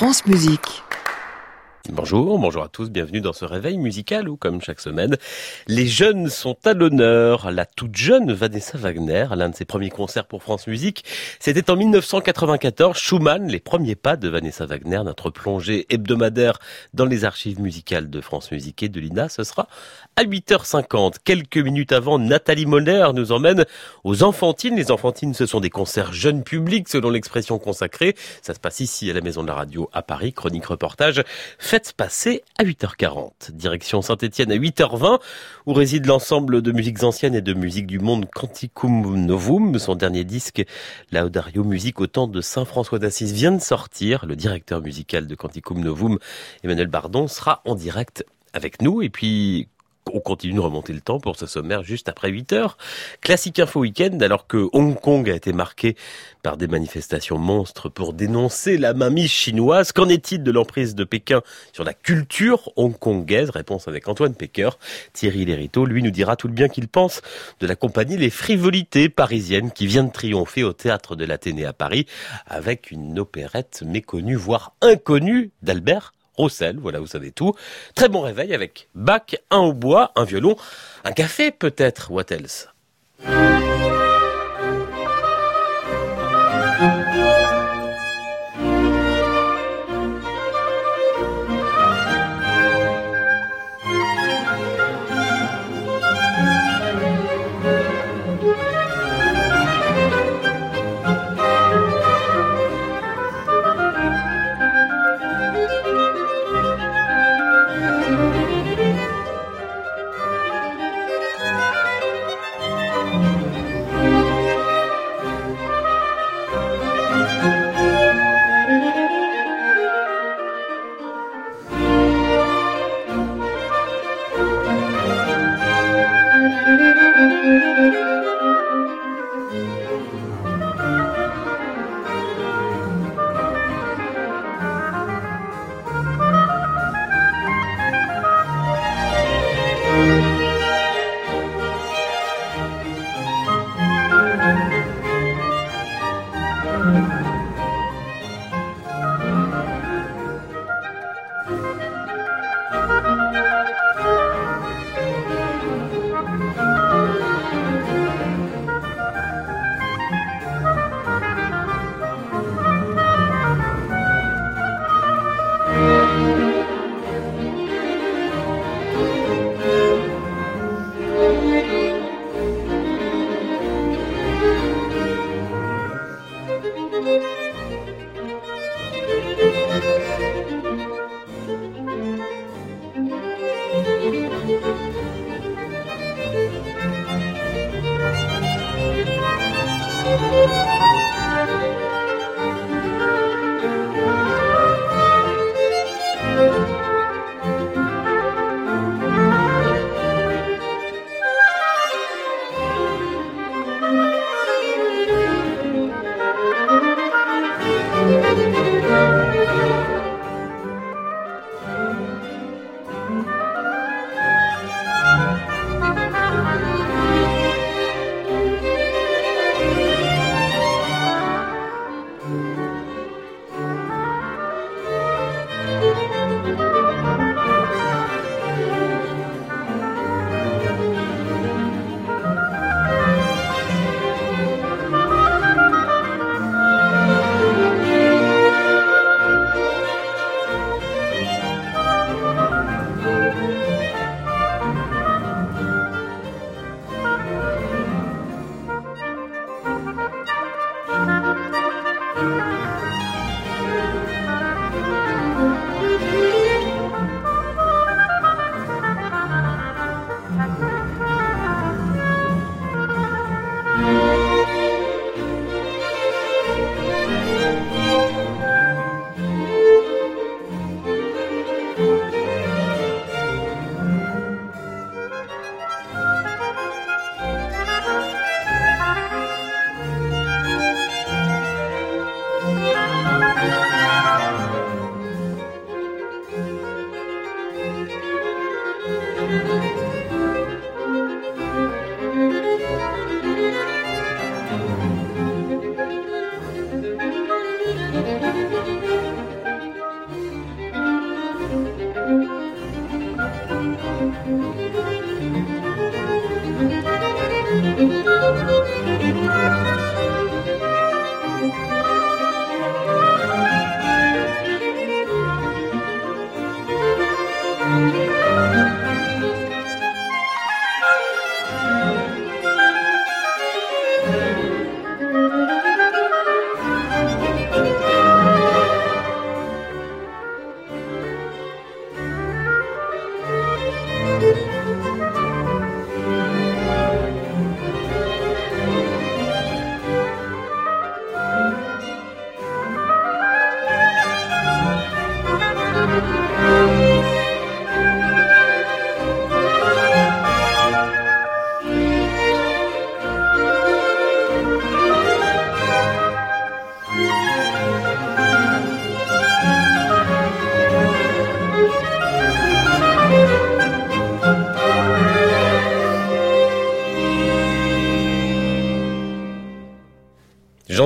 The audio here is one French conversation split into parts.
France Musique. Bonjour, bonjour à tous, bienvenue dans ce réveil musical où, comme chaque semaine, les jeunes sont à l'honneur. La toute jeune Vanessa Wagner, l'un de ses premiers concerts pour France Musique, c'était en 1994. Schumann, les premiers pas de Vanessa Wagner, notre plongée hebdomadaire dans les archives musicales de France Musique et de l'INA, ce sera à 8h50. Quelques minutes avant, Nathalie Moller nous emmène aux Enfantines. Les Enfantines, ce sont des concerts jeunes publics, selon l'expression consacrée. Ça se passe ici, à la Maison de la Radio, à Paris. Chronique reportage. Passer à 8h40. Direction Saint-Etienne à 8h20, où réside l'ensemble de musiques anciennes et de musiques du monde Canticum Novum. Son dernier disque, Laudario Musique au temps de Saint-François d'Assise, vient de sortir. Le directeur musical de Canticum Novum, Emmanuel Bardon, sera en direct avec nous. Et puis, on continue de remonter le temps pour ce sommaire juste après 8 heures. Classique Info Week-end, alors que Hong Kong a été marqué par des manifestations monstres pour dénoncer la mainmise chinoise. Qu'en est-il de l'emprise de Pékin sur la culture hongkongaise? Réponse avec Antoine Pecker. Thierry Lériteau, lui, nous dira tout le bien qu'il pense de la compagnie Les Frivolités parisiennes qui vient de triompher au théâtre de l'Athénée à Paris avec une opérette méconnue, voire inconnue d'Albert Roussel, voilà, vous savez tout. Très bon réveil avec bac, un au bois, un violon, un café peut-être, what else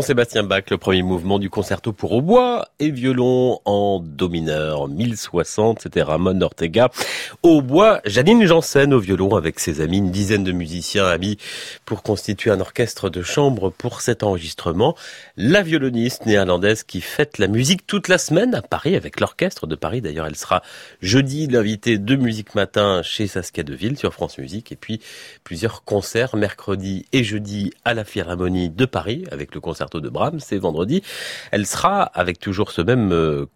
Jean-Sébastien Bach, le premier mouvement du concerto pour hautbois et violon en do mineur 1060, c'était Ramon Ortega. Au bois, Janine Janssen au violon avec ses amis, une dizaine de musiciens amis pour constituer un orchestre de chambre pour cet enregistrement. La violoniste néerlandaise qui fête la musique toute la semaine à Paris avec l'orchestre de Paris. D'ailleurs, elle sera jeudi l'invitée de Musique Matin chez Saskia Deville sur France Musique et puis plusieurs concerts mercredi et jeudi à la Philharmonie de Paris avec le concerto de Brahms c'est vendredi. Elle sera avec toujours ce même, euh,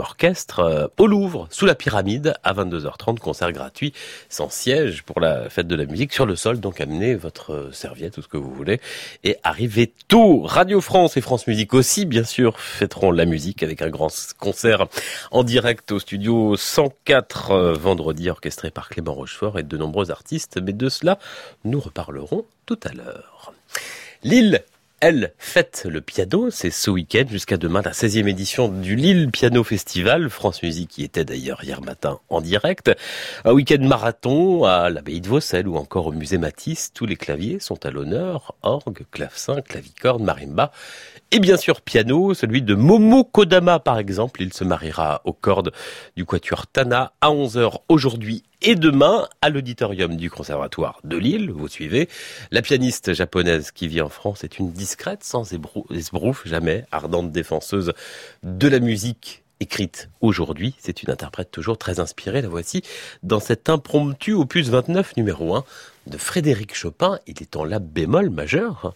orchestre euh, au Louvre, sous la pyramide, à 22h30, concert gratuit, sans siège pour la fête de la musique, sur le sol. Donc amenez votre serviette, tout ce que vous voulez, et arrivez tôt. Radio France et France Musique aussi, bien sûr, fêteront la musique avec un grand concert en direct au studio 104 euh, vendredi, orchestré par Clément Rochefort et de nombreux artistes. Mais de cela, nous reparlerons tout à l'heure. Lille elle fête le piano. C'est ce week-end jusqu'à demain la 16e édition du Lille Piano Festival. France Musique qui était d'ailleurs hier matin en direct. Un week-end marathon à l'abbaye de Vaucelles ou encore au musée Matisse. Tous les claviers sont à l'honneur. Orgue, clavecin, clavicorde, marimba et bien sûr piano, celui de Momo Kodama par exemple. Il se mariera aux cordes du Quatuor Tana à 11h aujourd'hui et demain à l'auditorium du Conservatoire de Lille. Vous suivez. La pianiste japonaise qui vit en France est une discrète, sans esbrouf, jamais ardente défenseuse de la musique écrite aujourd'hui. C'est une interprète toujours très inspirée. La voici dans cet impromptu opus 29 numéro 1 de Frédéric Chopin. Il est en la bémol majeur.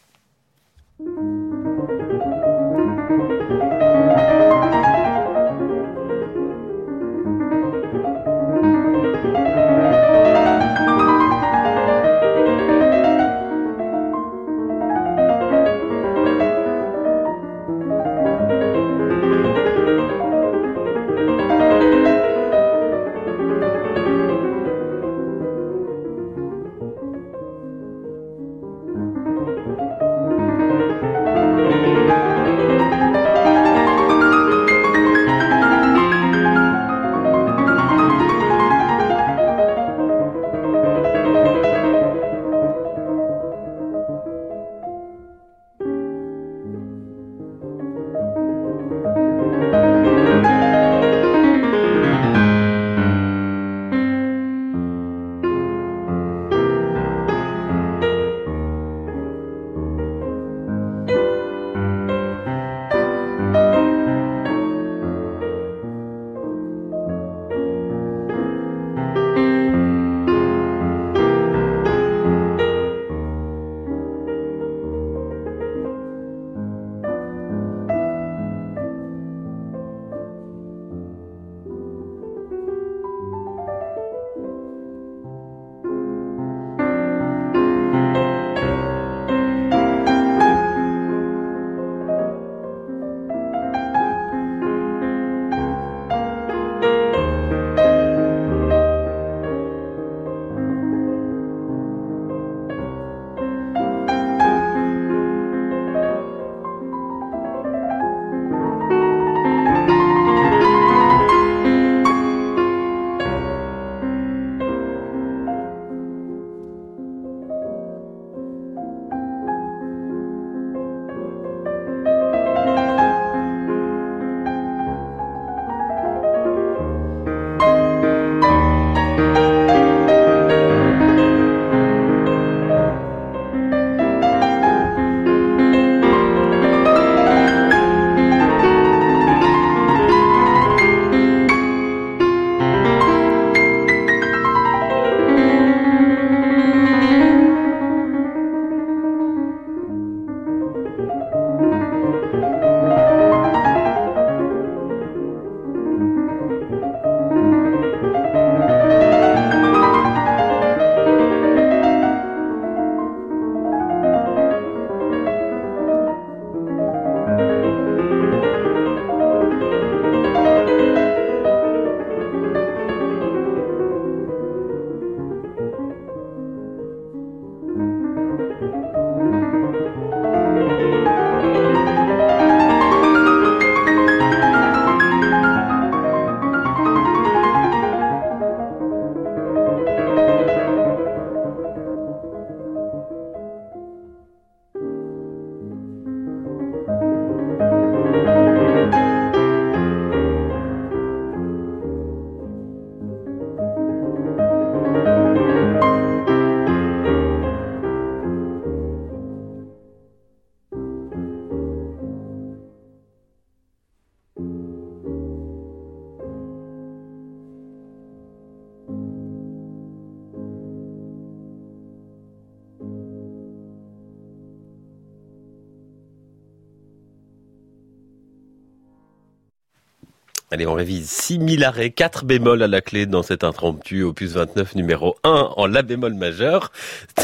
Allez, on révise 6000 arrêts, 4 bémols à la clé dans cet impromptu opus 29 numéro 1 en la bémol majeur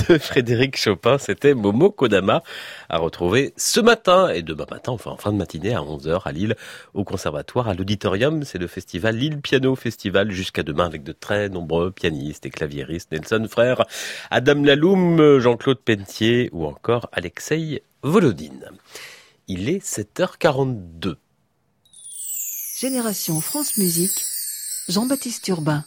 de Frédéric Chopin. C'était Momo Kodama à retrouver ce matin et demain matin, enfin en fin de matinée à 11h à Lille au conservatoire à l'auditorium. C'est le festival Lille Piano Festival jusqu'à demain avec de très nombreux pianistes et claviéristes. Nelson Frère, Adam Laloum, Jean-Claude Pentier ou encore Alexei Volodine. Il est 7h42. Génération France Musique, Jean-Baptiste Urbain.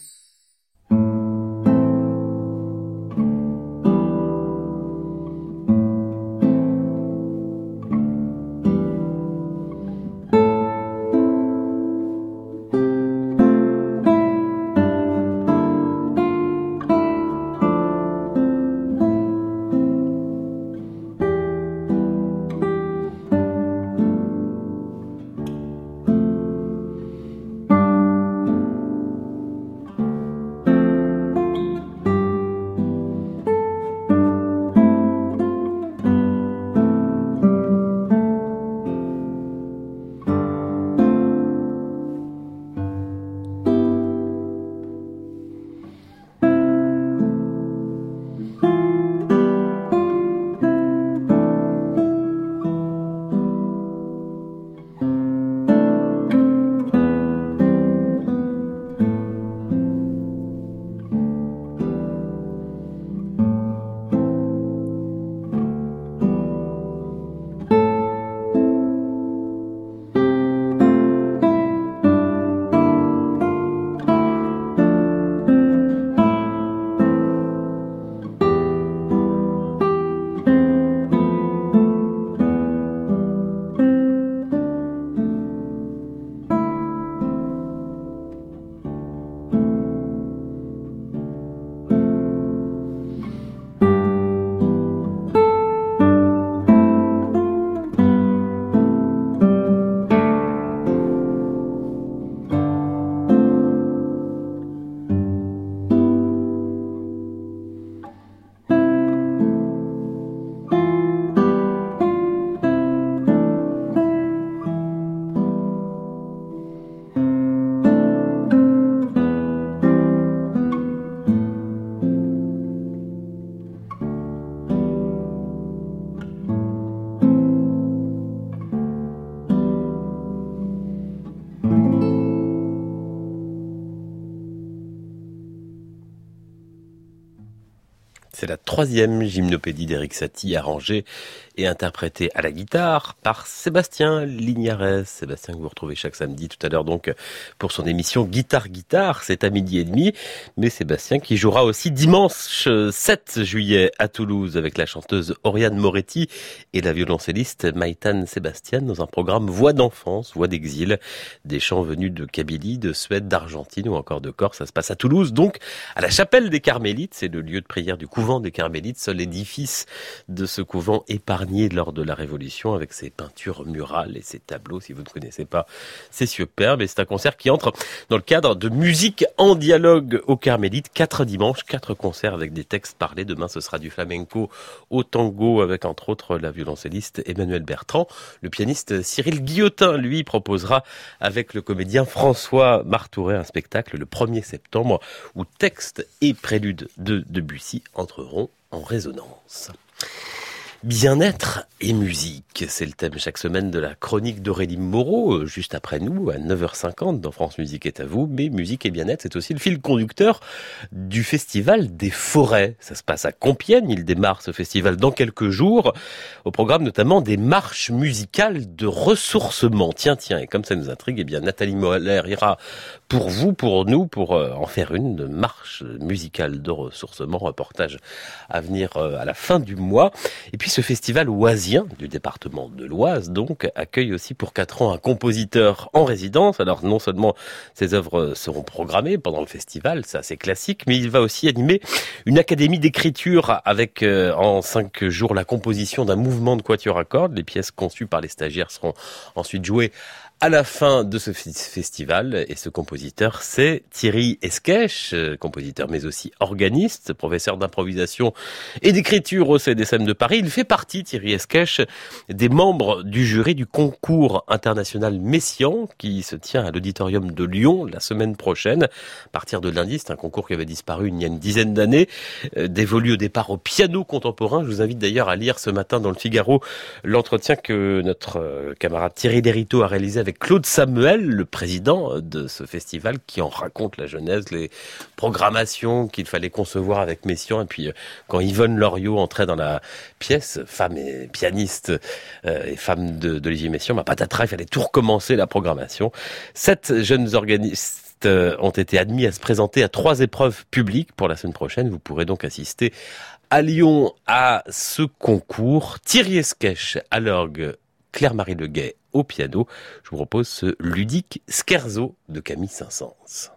Troisième gymnopédie d'Eric Satie arrangée et interprétée à la guitare par Sébastien Lignares. Sébastien que vous retrouvez chaque samedi tout à l'heure donc pour son émission Guitare Guitare, c'est à midi et demi. Mais Sébastien qui jouera aussi dimanche 7 juillet à Toulouse avec la chanteuse Oriane Moretti et la violoncelliste Maïtan Sébastien dans un programme Voix d'enfance, Voix d'exil, des chants venus de Kabylie, de Suède, d'Argentine ou encore de Corse. Ça se passe à Toulouse donc à la chapelle des Carmélites, c'est le lieu de prière du couvent des Carmélites, seul édifice de ce couvent épargné lors de la Révolution avec ses peintures murales et ses tableaux. Si vous ne connaissez pas, c'est superbe et c'est un concert qui entre dans le cadre de musique en dialogue aux Carmélites. Quatre dimanches, quatre concerts avec des textes parlés. Demain, ce sera du flamenco au tango avec entre autres la violoncelliste Emmanuel Bertrand. Le pianiste Cyril Guillotin, lui, proposera avec le comédien François Martouret un spectacle le 1er septembre où texte et prélude de Debussy entreront en résonance. Bien-être et musique, c'est le thème chaque semaine de la chronique d'Aurélie Moreau, euh, juste après nous, à 9h50 dans France Musique est à vous. Mais musique et bien-être, c'est aussi le fil conducteur du festival des forêts. Ça se passe à Compiègne, il démarre ce festival dans quelques jours, au programme notamment des marches musicales de ressourcement. Tiens, tiens, et comme ça nous intrigue, eh bien Nathalie Moller ira pour vous, pour nous, pour euh, en faire une de marche musicale de ressourcement, reportage à venir euh, à la fin du mois. Et puis ce festival oisien du département de l'Oise, donc, accueille aussi pour quatre ans un compositeur en résidence. Alors non seulement ses œuvres seront programmées pendant le festival, c'est assez classique, mais il va aussi animer une académie d'écriture avec euh, en cinq jours la composition d'un mouvement de quatuor à cordes. Les pièces conçues par les stagiaires seront ensuite jouées à la fin de ce festival. Et ce compositeur, c'est Thierry Esquèche, euh, compositeur mais aussi organiste, professeur d'improvisation et d'écriture au CDSM de Paris. Il fait partie, Thierry Esquèche, des membres du jury du concours international Messian qui se tient à l'auditorium de Lyon la semaine prochaine. À partir de lundi, c'est un concours qui avait disparu il y a une dizaine d'années, euh, dévolu au départ au piano contemporain. Je vous invite d'ailleurs à lire ce matin dans le Figaro l'entretien que notre euh, camarade Thierry Derito a réalisé avec Claude Samuel, le président de ce festival, qui en raconte la genèse, les programmations qu'il fallait concevoir avec Messiaen. Et puis, euh, quand Yvonne Loriot entrait dans la pièce, femme et pianiste euh, et femme d'Olivier Messiaen, ma patatras, il fallait tout recommencer la programmation. Sept jeunes organistes euh, ont été admis à se présenter à trois épreuves publiques pour la semaine prochaine. Vous pourrez donc assister à Lyon à ce concours. Thierry Esquèche à l'orgue, Claire-Marie Leguet au piano. Je vous propose ce ludique Scherzo de Camille Saint-Saëns.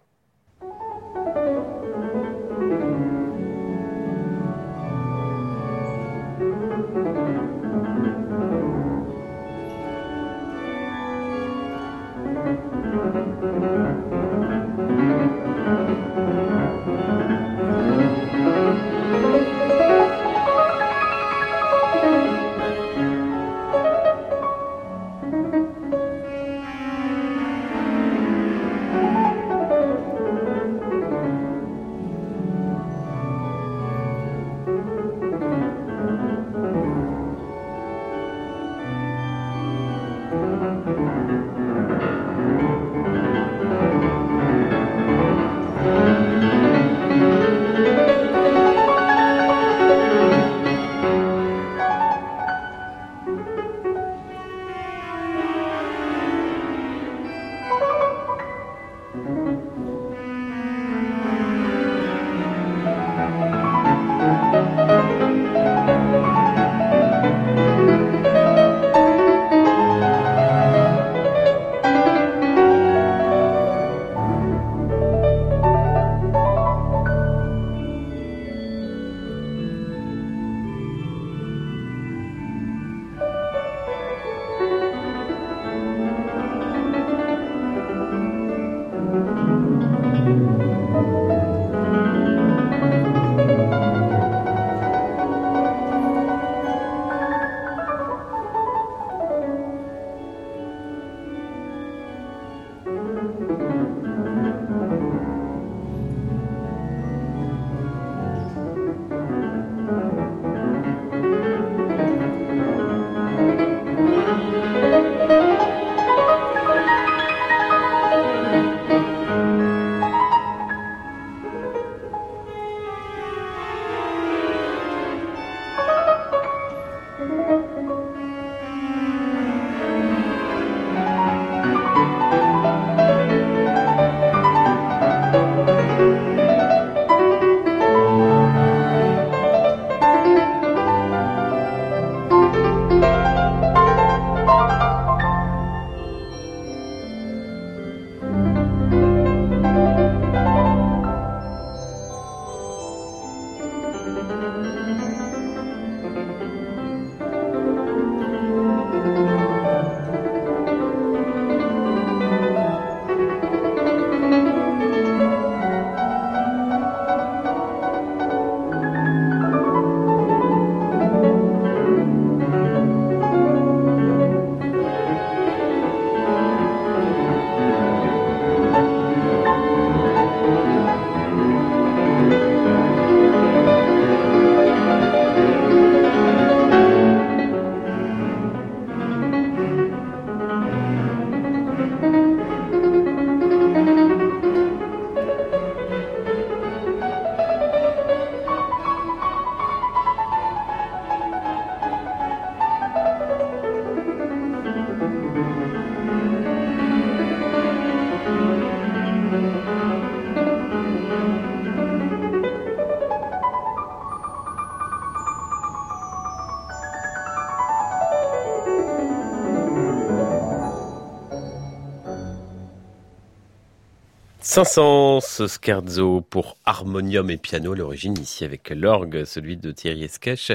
500 scherzo pour harmonium et piano, l'origine ici avec l'orgue, celui de Thierry Esquèche,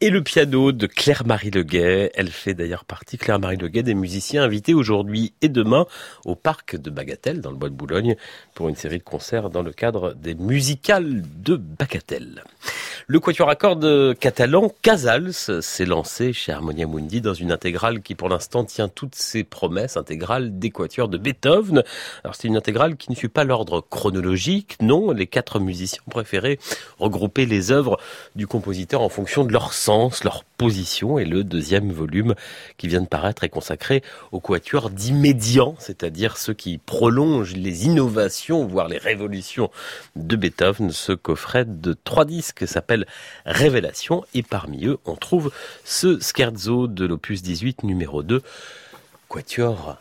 et le piano de Claire-Marie Leguet. Elle fait d'ailleurs partie, Claire-Marie Leguet, des musiciens invités aujourd'hui et demain au parc de Bagatelle, dans le bois de Boulogne, pour une série de concerts dans le cadre des musicales de Bagatelle. Le quatuor à cordes catalan Casals s'est lancé chez Harmonia Mundi dans une intégrale qui pour l'instant tient toutes ses promesses intégrales des quatuors de Beethoven. Alors c'est une intégrale qui ne suit pas l'ordre chronologique, non, les quatre musiciens préférés regrouper les œuvres du compositeur en fonction de leur sens, leur position et le deuxième volume qui vient de paraître est consacré au quatuor d'immédiat, c'est-à-dire ceux qui prolongent les innovations, voire les révolutions de Beethoven. Ce coffret de trois disques s'appelle Révélation. Et parmi eux on trouve ce scherzo de l'opus 18 numéro 2, quatuor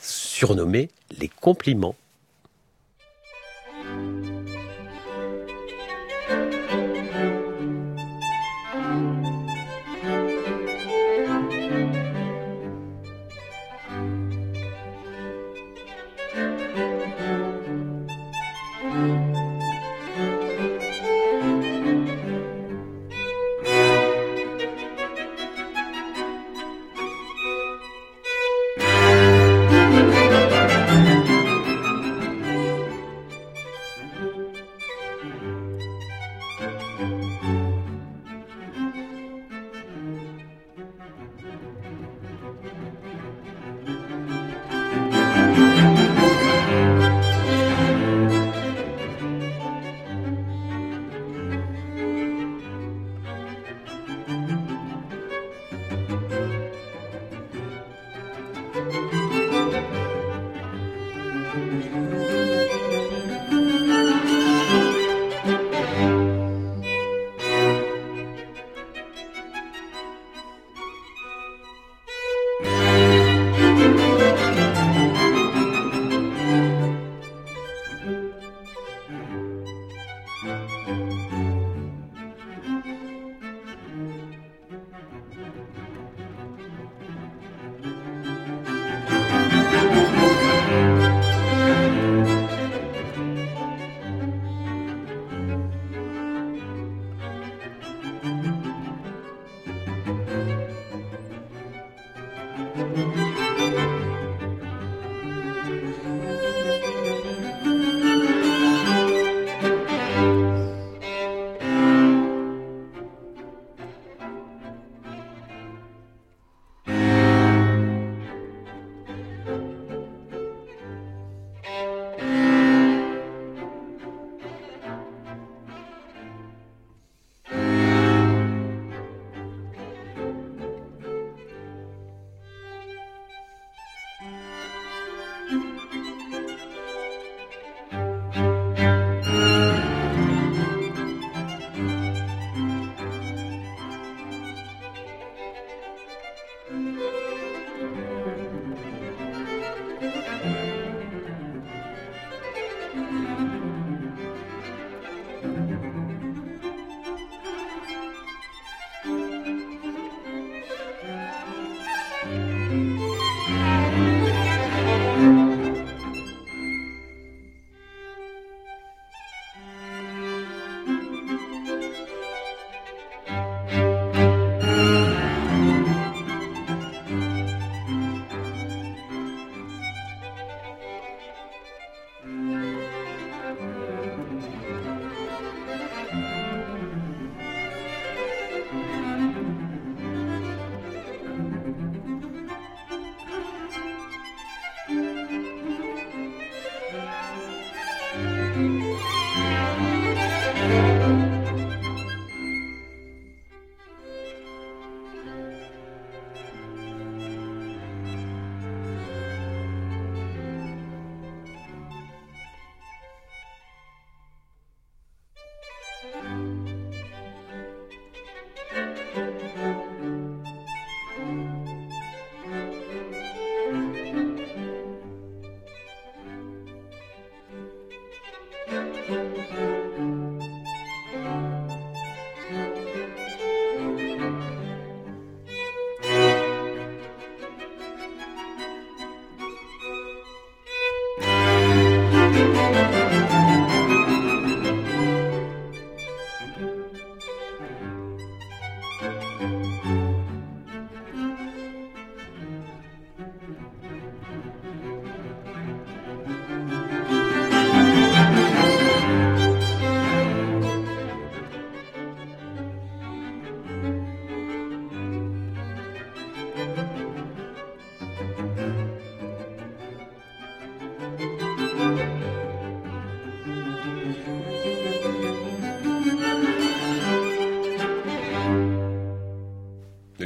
surnommé Les compliments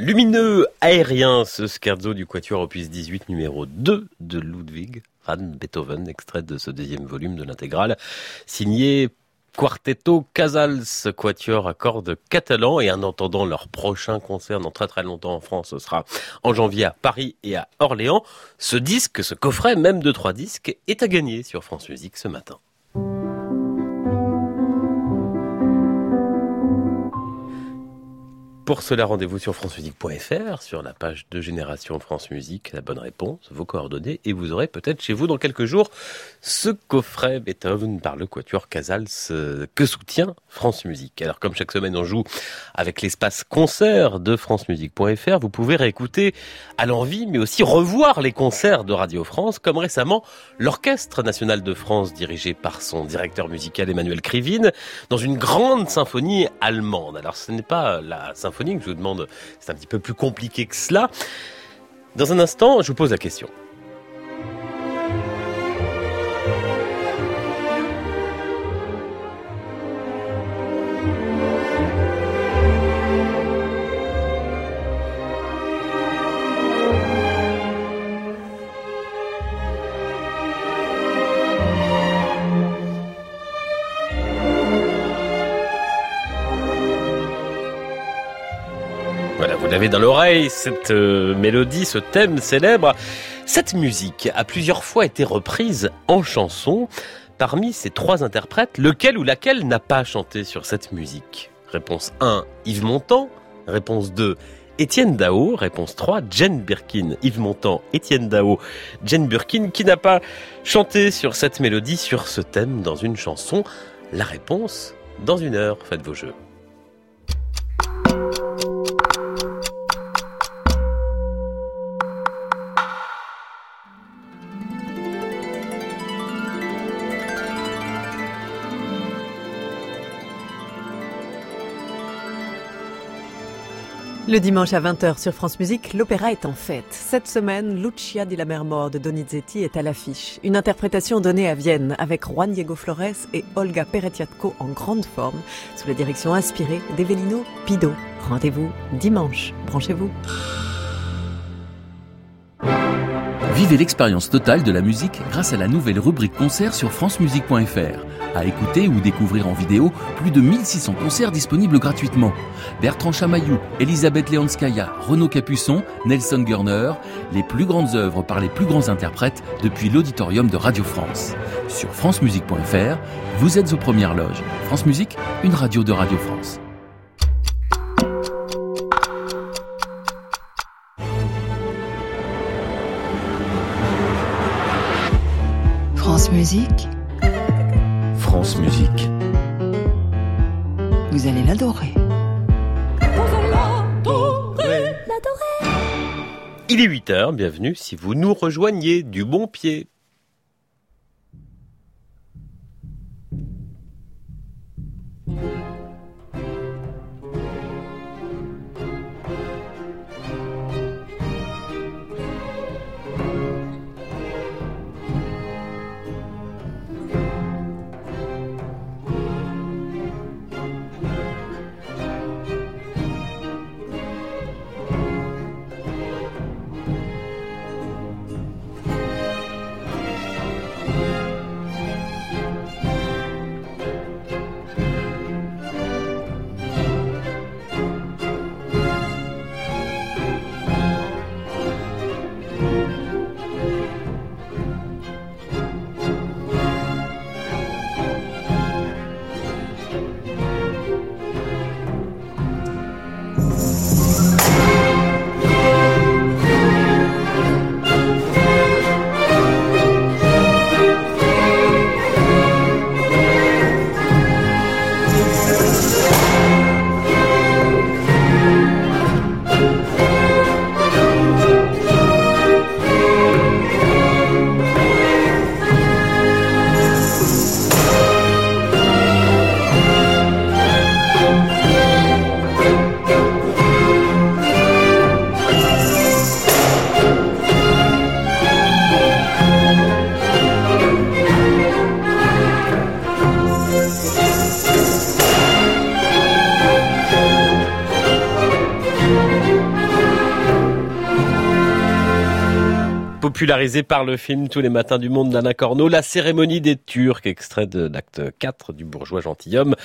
Lumineux aérien, ce scherzo du Quatuor opus 18 numéro 2 de Ludwig van Beethoven, extrait de ce deuxième volume de l'intégrale, signé Quartetto Casals, quatuor à cordes catalan et en entendant leur prochain concert dans très très longtemps en France, ce sera en janvier à Paris et à Orléans. Ce disque, ce coffret même de trois disques, est à gagner sur France Musique ce matin. Pour cela, rendez-vous sur francemusique.fr, sur la page de Génération France Musique, la bonne réponse, vos coordonnées, et vous aurez peut-être chez vous dans quelques jours ce coffret Beethoven par le Quatuor Casals euh, que soutient France Musique. Alors comme chaque semaine on joue avec l'espace concert de francemusique.fr, vous pouvez réécouter à l'envie, mais aussi revoir les concerts de Radio France, comme récemment l'Orchestre National de France dirigé par son directeur musical Emmanuel Krivine, dans une grande symphonie allemande. Alors ce n'est pas la symphonie je vous demande, c'est un petit peu plus compliqué que cela. Dans un instant, je vous pose la question. Cette euh, mélodie, ce thème célèbre. Cette musique a plusieurs fois été reprise en chanson. Parmi ces trois interprètes, lequel ou laquelle n'a pas chanté sur cette musique? Réponse 1, Yves Montand. Réponse 2, Étienne Dao. Réponse 3, Jane Birkin. Yves Montand, Étienne Dao, Jane Birkin, qui n'a pas chanté sur cette mélodie, sur ce thème dans une chanson. La réponse, dans une heure, faites vos jeux. Le dimanche à 20h sur France Musique, l'opéra est en fête. Cette semaine, Lucia di la mer mort de Donizetti est à l'affiche. Une interprétation donnée à Vienne avec Juan Diego Flores et Olga Peretiatko en grande forme, sous la direction inspirée d'Evelino Pido. Rendez-vous dimanche. Branchez-vous. Vivez l'expérience totale de la musique grâce à la nouvelle rubrique concert sur francemusique.fr. À écouter ou découvrir en vidéo plus de 1600 concerts disponibles gratuitement. Bertrand Chamaillou, Elisabeth Leonskaya, Renaud Capuçon, Nelson Gurner, les plus grandes œuvres par les plus grands interprètes depuis l'auditorium de Radio France. Sur francemusique.fr, vous êtes aux premières loges. France Musique, une radio de Radio France. France Musique, France Musique. vous allez l'adorer. Il est 8h, bienvenue si vous nous rejoignez du bon pied. Popularisé par le film Tous les matins du monde d'Anna Corneau, La cérémonie des Turcs, extrait de l'acte 4 du bourgeois gentilhomme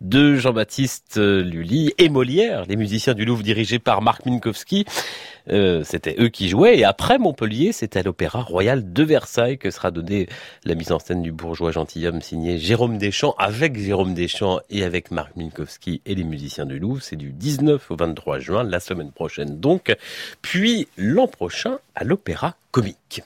de Jean-Baptiste Lully et Molière, les musiciens du Louvre dirigés par Marc Minkowski. Euh, c'était eux qui jouaient. Et après Montpellier, c'était à l'Opéra Royal de Versailles que sera donnée la mise en scène du bourgeois gentilhomme signé Jérôme Deschamps, avec Jérôme Deschamps et avec Marc Minkowski et les musiciens du Louvre. C'est du 19 au 23 juin, la semaine prochaine donc. Puis l'an prochain à l'Opéra Comique.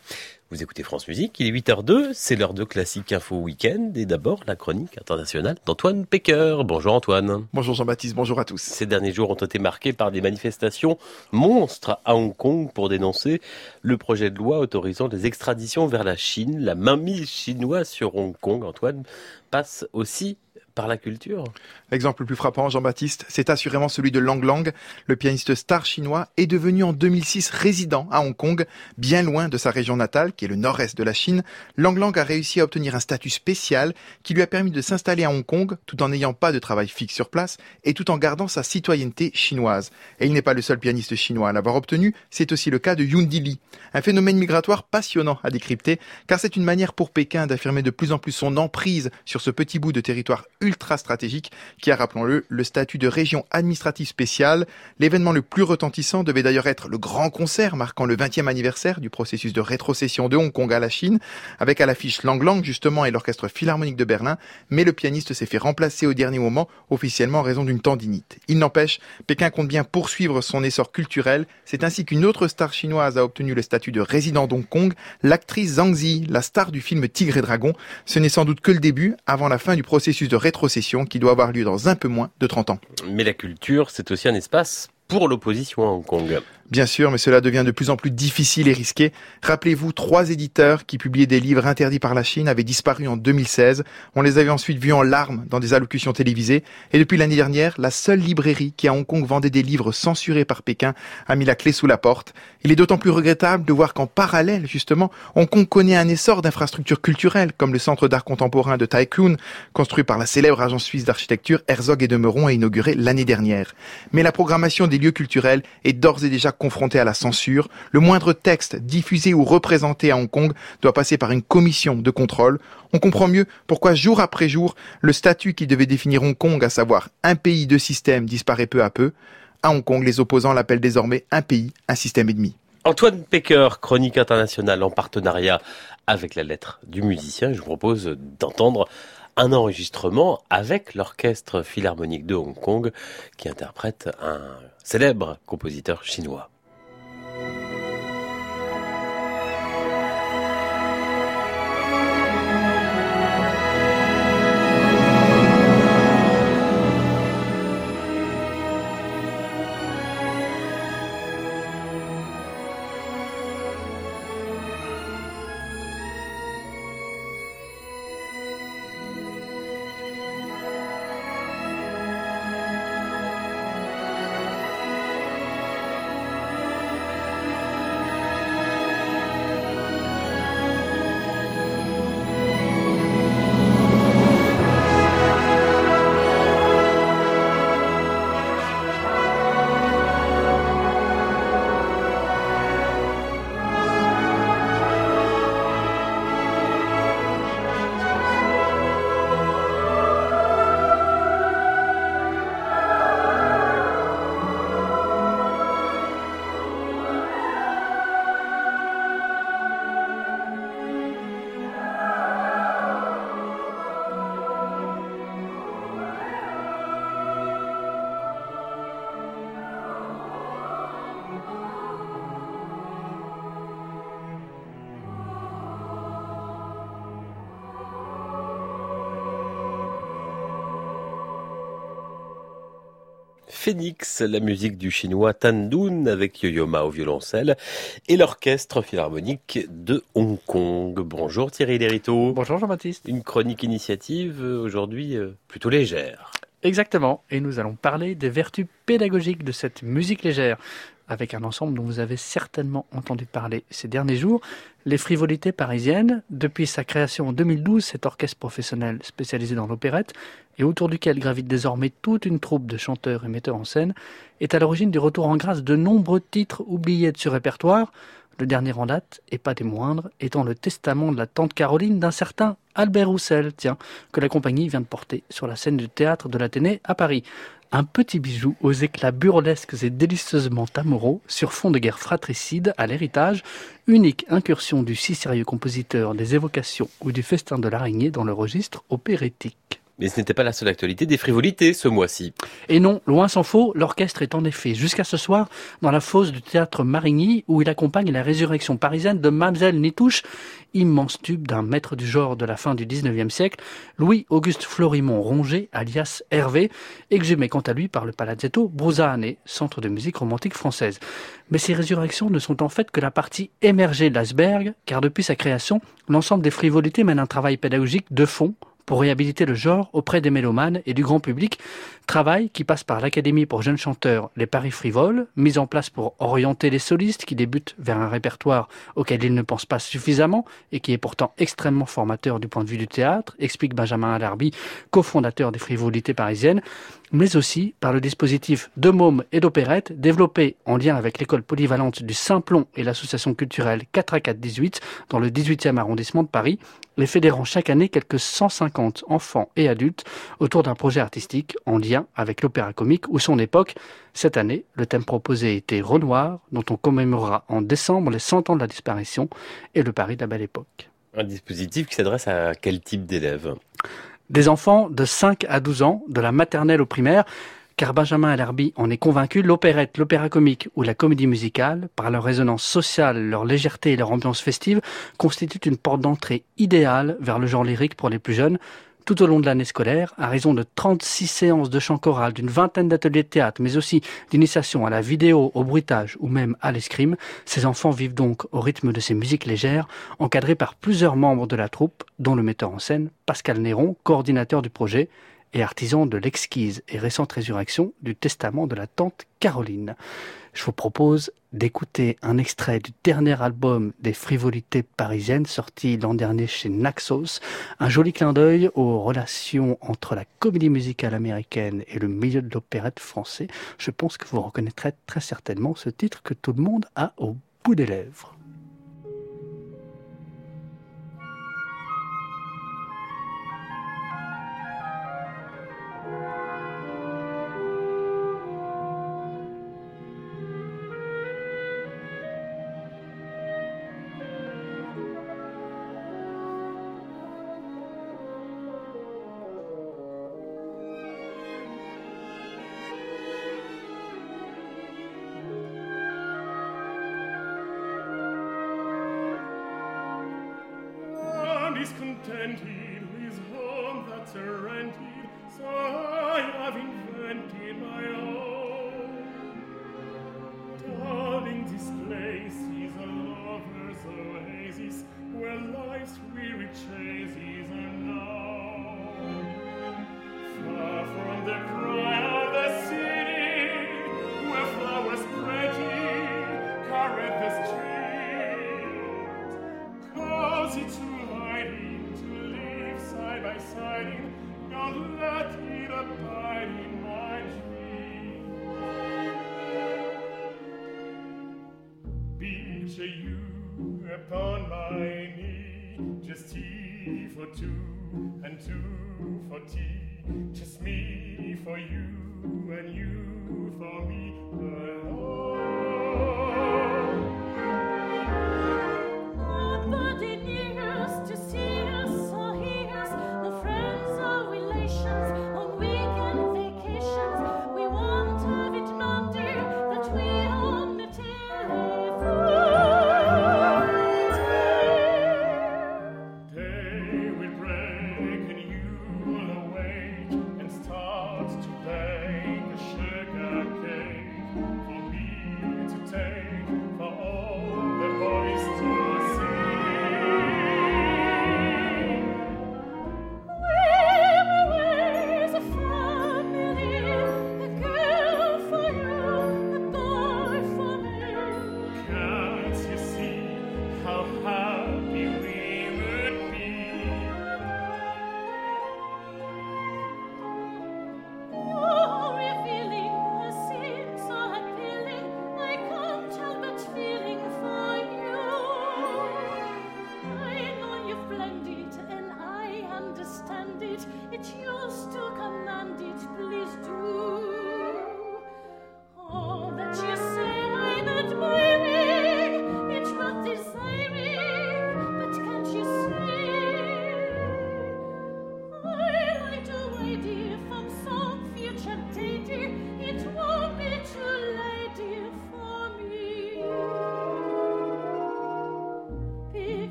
Vous écoutez France Musique, il est 8h02, c'est l'heure de Classique Info Week-end et d'abord la chronique internationale d'Antoine Pecker. Bonjour Antoine. Bonjour Jean-Baptiste, bonjour à tous. Ces derniers jours ont été marqués par des manifestations monstres à Hong Kong pour dénoncer le projet de loi autorisant les extraditions vers la Chine. La mainmise chinoise sur Hong Kong, Antoine, passe aussi par la culture. L'exemple le plus frappant, Jean-Baptiste, c'est assurément celui de Lang Lang. Le pianiste star chinois est devenu en 2006 résident à Hong Kong, bien loin de sa région natale, qui est le nord-est de la Chine. Lang Lang a réussi à obtenir un statut spécial qui lui a permis de s'installer à Hong Kong tout en n'ayant pas de travail fixe sur place et tout en gardant sa citoyenneté chinoise. Et il n'est pas le seul pianiste chinois à l'avoir obtenu, c'est aussi le cas de Yoon Lee. Un phénomène migratoire passionnant à décrypter, car c'est une manière pour Pékin d'affirmer de plus en plus son emprise sur ce petit bout de territoire ultra stratégique qui a, rappelons-le, le statut de région administrative spéciale. L'événement le plus retentissant devait d'ailleurs être le grand concert marquant le 20e anniversaire du processus de rétrocession de Hong Kong à la Chine, avec à l'affiche Lang Lang justement et l'orchestre philharmonique de Berlin, mais le pianiste s'est fait remplacer au dernier moment, officiellement en raison d'une tendinite. Il n'empêche, Pékin compte bien poursuivre son essor culturel. C'est ainsi qu'une autre star chinoise a obtenu le statut de résident d'Hong Kong, l'actrice Zhang Zi, la star du film Tigre et Dragon. Ce n'est sans doute que le début, avant la fin du processus de rétrocession rétrocession qui doit avoir lieu dans un peu moins de 30 ans. Mais la culture, c'est aussi un espace pour l'opposition à Hong Kong. Bien sûr, mais cela devient de plus en plus difficile et risqué. Rappelez-vous, trois éditeurs qui publiaient des livres interdits par la Chine avaient disparu en 2016. On les avait ensuite vus en larmes dans des allocutions télévisées. Et depuis l'année dernière, la seule librairie qui à Hong Kong vendait des livres censurés par Pékin a mis la clé sous la porte. Il est d'autant plus regrettable de voir qu'en parallèle, justement, Hong Kong connaît un essor d'infrastructures culturelles, comme le Centre d'art contemporain de Tai Kung, construit par la célèbre agence suisse d'architecture Herzog et de Meuron et inauguré l'année dernière. Mais la programmation des lieux culturels est d'ores et déjà confronté à la censure. Le moindre texte diffusé ou représenté à Hong Kong doit passer par une commission de contrôle. On comprend mieux pourquoi jour après jour, le statut qui devait définir Hong Kong, à savoir un pays, de système, disparaît peu à peu. À Hong Kong, les opposants l'appellent désormais un pays, un système et demi. Antoine Pecker, chronique internationale en partenariat avec la lettre du musicien. Je vous propose d'entendre un enregistrement avec l'orchestre philharmonique de Hong Kong qui interprète un célèbre compositeur chinois. Phoenix, la musique du chinois Tan Dun avec Yo-Yo Ma au violoncelle et l'orchestre philharmonique de Hong Kong. Bonjour Thierry Lériteau. Bonjour Jean-Baptiste. Une chronique initiative euh, aujourd'hui euh, plutôt légère. Exactement, et nous allons parler des vertus pédagogiques de cette musique légère. Avec un ensemble dont vous avez certainement entendu parler ces derniers jours, les frivolités parisiennes. Depuis sa création en 2012, cet orchestre professionnel spécialisé dans l'opérette, et autour duquel gravite désormais toute une troupe de chanteurs et metteurs en scène, est à l'origine du retour en grâce de nombreux titres oubliés de ce répertoire, le dernier en date, et pas des moindres, étant le testament de la tante Caroline d'un certain Albert Roussel, tiens, que la compagnie vient de porter sur la scène du théâtre de l'Athénée à Paris. Un petit bijou aux éclats burlesques et délicieusement amoureux sur fond de guerre fratricide à l'héritage, unique incursion du si sérieux compositeur des évocations ou du festin de l'araignée dans le registre opérétique. Mais ce n'était pas la seule actualité des frivolités ce mois-ci. Et non, loin s'en faut, l'orchestre est en effet jusqu'à ce soir dans la fosse du théâtre Marigny où il accompagne la résurrection parisienne de Mamselle Nitouche, immense tube d'un maître du genre de la fin du 19e siècle, Louis-Auguste Florimond Ronget, alias Hervé, exhumé quant à lui par le Palazzetto Bruzane, centre de musique romantique française. Mais ces résurrections ne sont en fait que la partie émergée de l'Asberg, car depuis sa création, l'ensemble des frivolités mène un travail pédagogique de fond pour réhabiliter le genre auprès des mélomanes et du grand public, travail qui passe par l'Académie pour jeunes chanteurs Les Paris Frivoles, mise en place pour orienter les solistes qui débutent vers un répertoire auquel ils ne pensent pas suffisamment et qui est pourtant extrêmement formateur du point de vue du théâtre, explique Benjamin Alarbi, cofondateur des frivolités parisiennes, mais aussi par le dispositif de mômes et d'opérettes développé en lien avec l'école polyvalente du Saint-Plon et l'association culturelle 4 à 4 18 dans le 18e arrondissement de Paris, les fédérant chaque année quelques 150 enfants et adultes autour d'un projet artistique en lien avec l'opéra comique ou son époque. Cette année, le thème proposé était Renoir, dont on commémorera en décembre les 100 ans de la disparition et le Paris de la Belle Époque. Un dispositif qui s'adresse à quel type d'élèves? Des enfants de 5 à 12 ans, de la maternelle au primaire, car Benjamin Alerbi en est convaincu, l'opérette, l'opéra comique ou la comédie musicale, par leur résonance sociale, leur légèreté et leur ambiance festive, constituent une porte d'entrée idéale vers le genre lyrique pour les plus jeunes, tout au long de l'année scolaire, à raison de 36 séances de chant choral, d'une vingtaine d'ateliers de théâtre, mais aussi d'initiation à la vidéo, au bruitage ou même à l'escrime, ces enfants vivent donc au rythme de ces musiques légères, encadrés par plusieurs membres de la troupe, dont le metteur en scène, Pascal Néron, coordinateur du projet, et artisan de l'exquise et récente résurrection du testament de la tante Caroline. Je vous propose d'écouter un extrait du dernier album des frivolités parisiennes sorti l'an dernier chez Naxos, un joli clin d'œil aux relations entre la comédie musicale américaine et le milieu de l'opérette français. Je pense que vous reconnaîtrez très certainement ce titre que tout le monde a au bout des lèvres.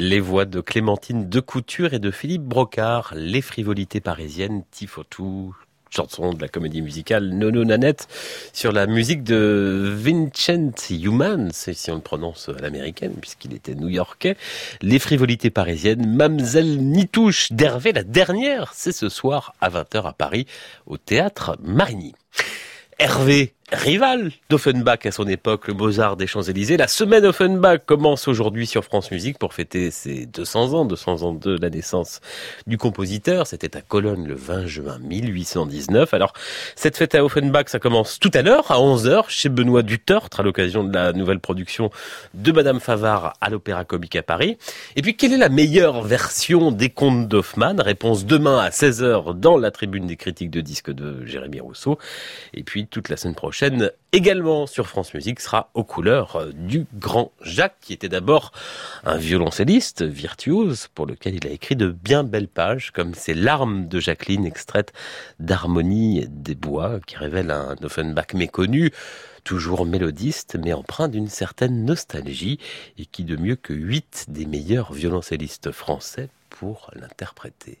Les voix de Clémentine de Couture et de Philippe Brocard, les frivolités parisiennes, Tifotou, chanson de la comédie musicale Nono Nanette, sur la musique de Vincent Humans, si on le prononce à l'américaine, puisqu'il était new-yorkais. Les frivolités parisiennes, Mamselle Nitouche d'Hervé, la dernière, c'est ce soir à 20h à Paris, au théâtre Marigny. Hervé, rival d'Offenbach à son époque, le Mozart des Champs-Élysées. La semaine Offenbach commence aujourd'hui sur France Musique pour fêter ses 200 ans, 200 ans de la naissance du compositeur. C'était à Cologne le 20 juin 1819. Alors, cette fête à Offenbach, ça commence tout à l'heure, à 11h, chez Benoît Dutertre, à l'occasion de la nouvelle production de Madame Favard à l'Opéra Comique à Paris. Et puis, quelle est la meilleure version des contes d'Hoffmann? Réponse demain à 16h dans la tribune des critiques de disques de Jérémy Rousseau. Et puis, toute la semaine prochaine, également sur France Musique, sera aux couleurs euh, du grand Jacques, qui était d'abord un violoncelliste virtuose, pour lequel il a écrit de bien belles pages, comme ces larmes de Jacqueline extraites d'Harmonie des Bois, qui révèlent un Offenbach méconnu, toujours mélodiste, mais empreint d'une certaine nostalgie, et qui de mieux que huit des meilleurs violoncellistes français pour l'interpréter.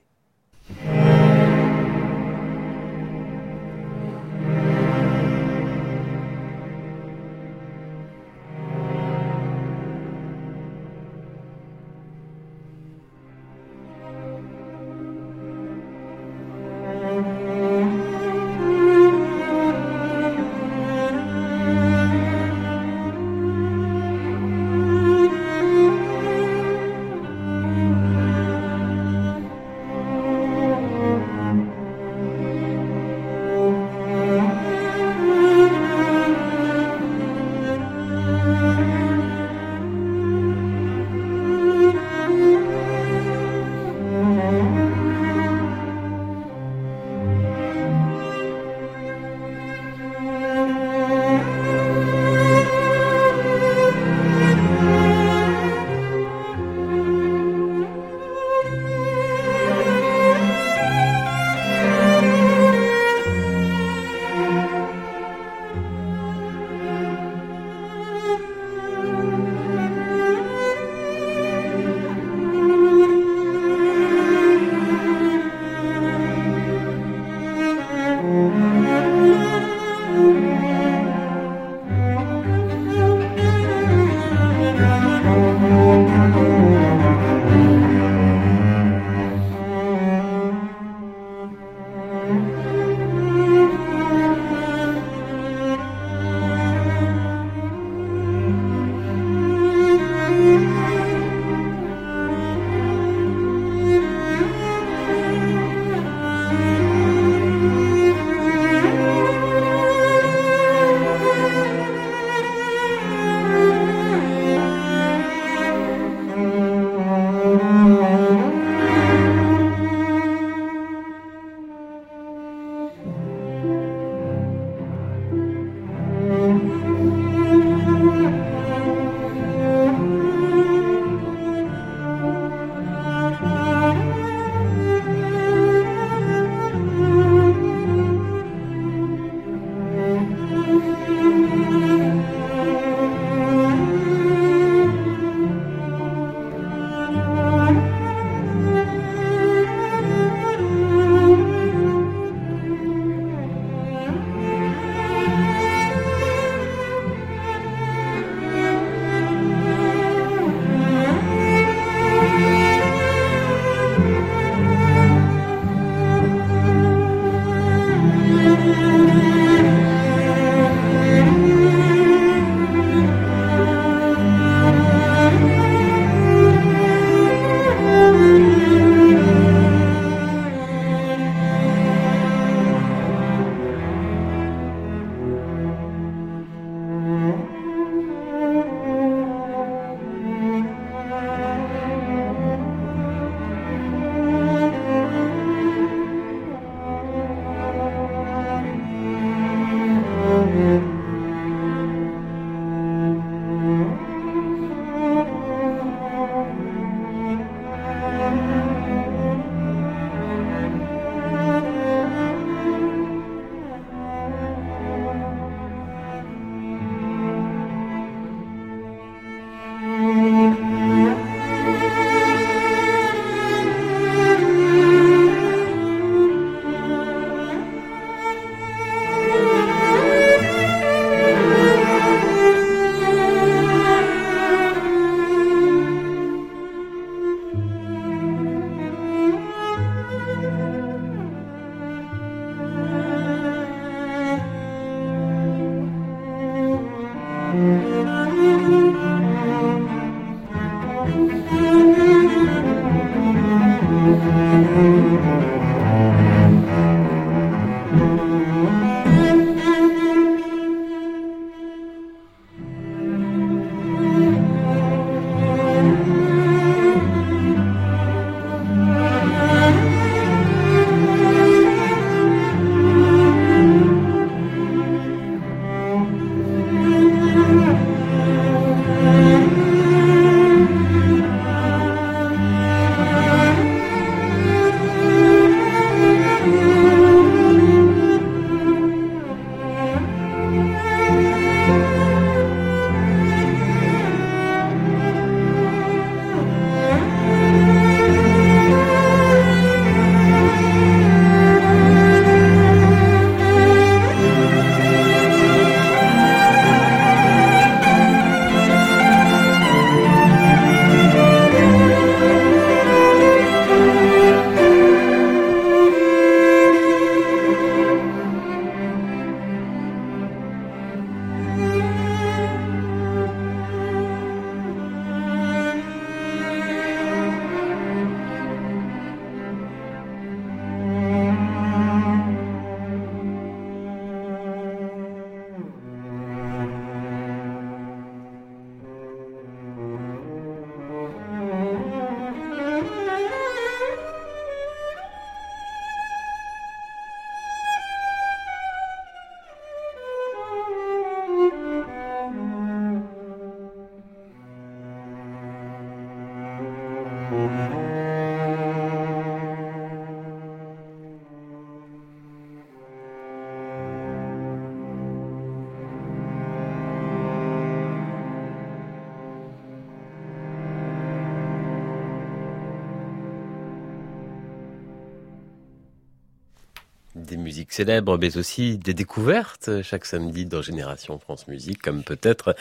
Célèbres, mais aussi des découvertes chaque samedi dans Génération France Musique, comme peut-être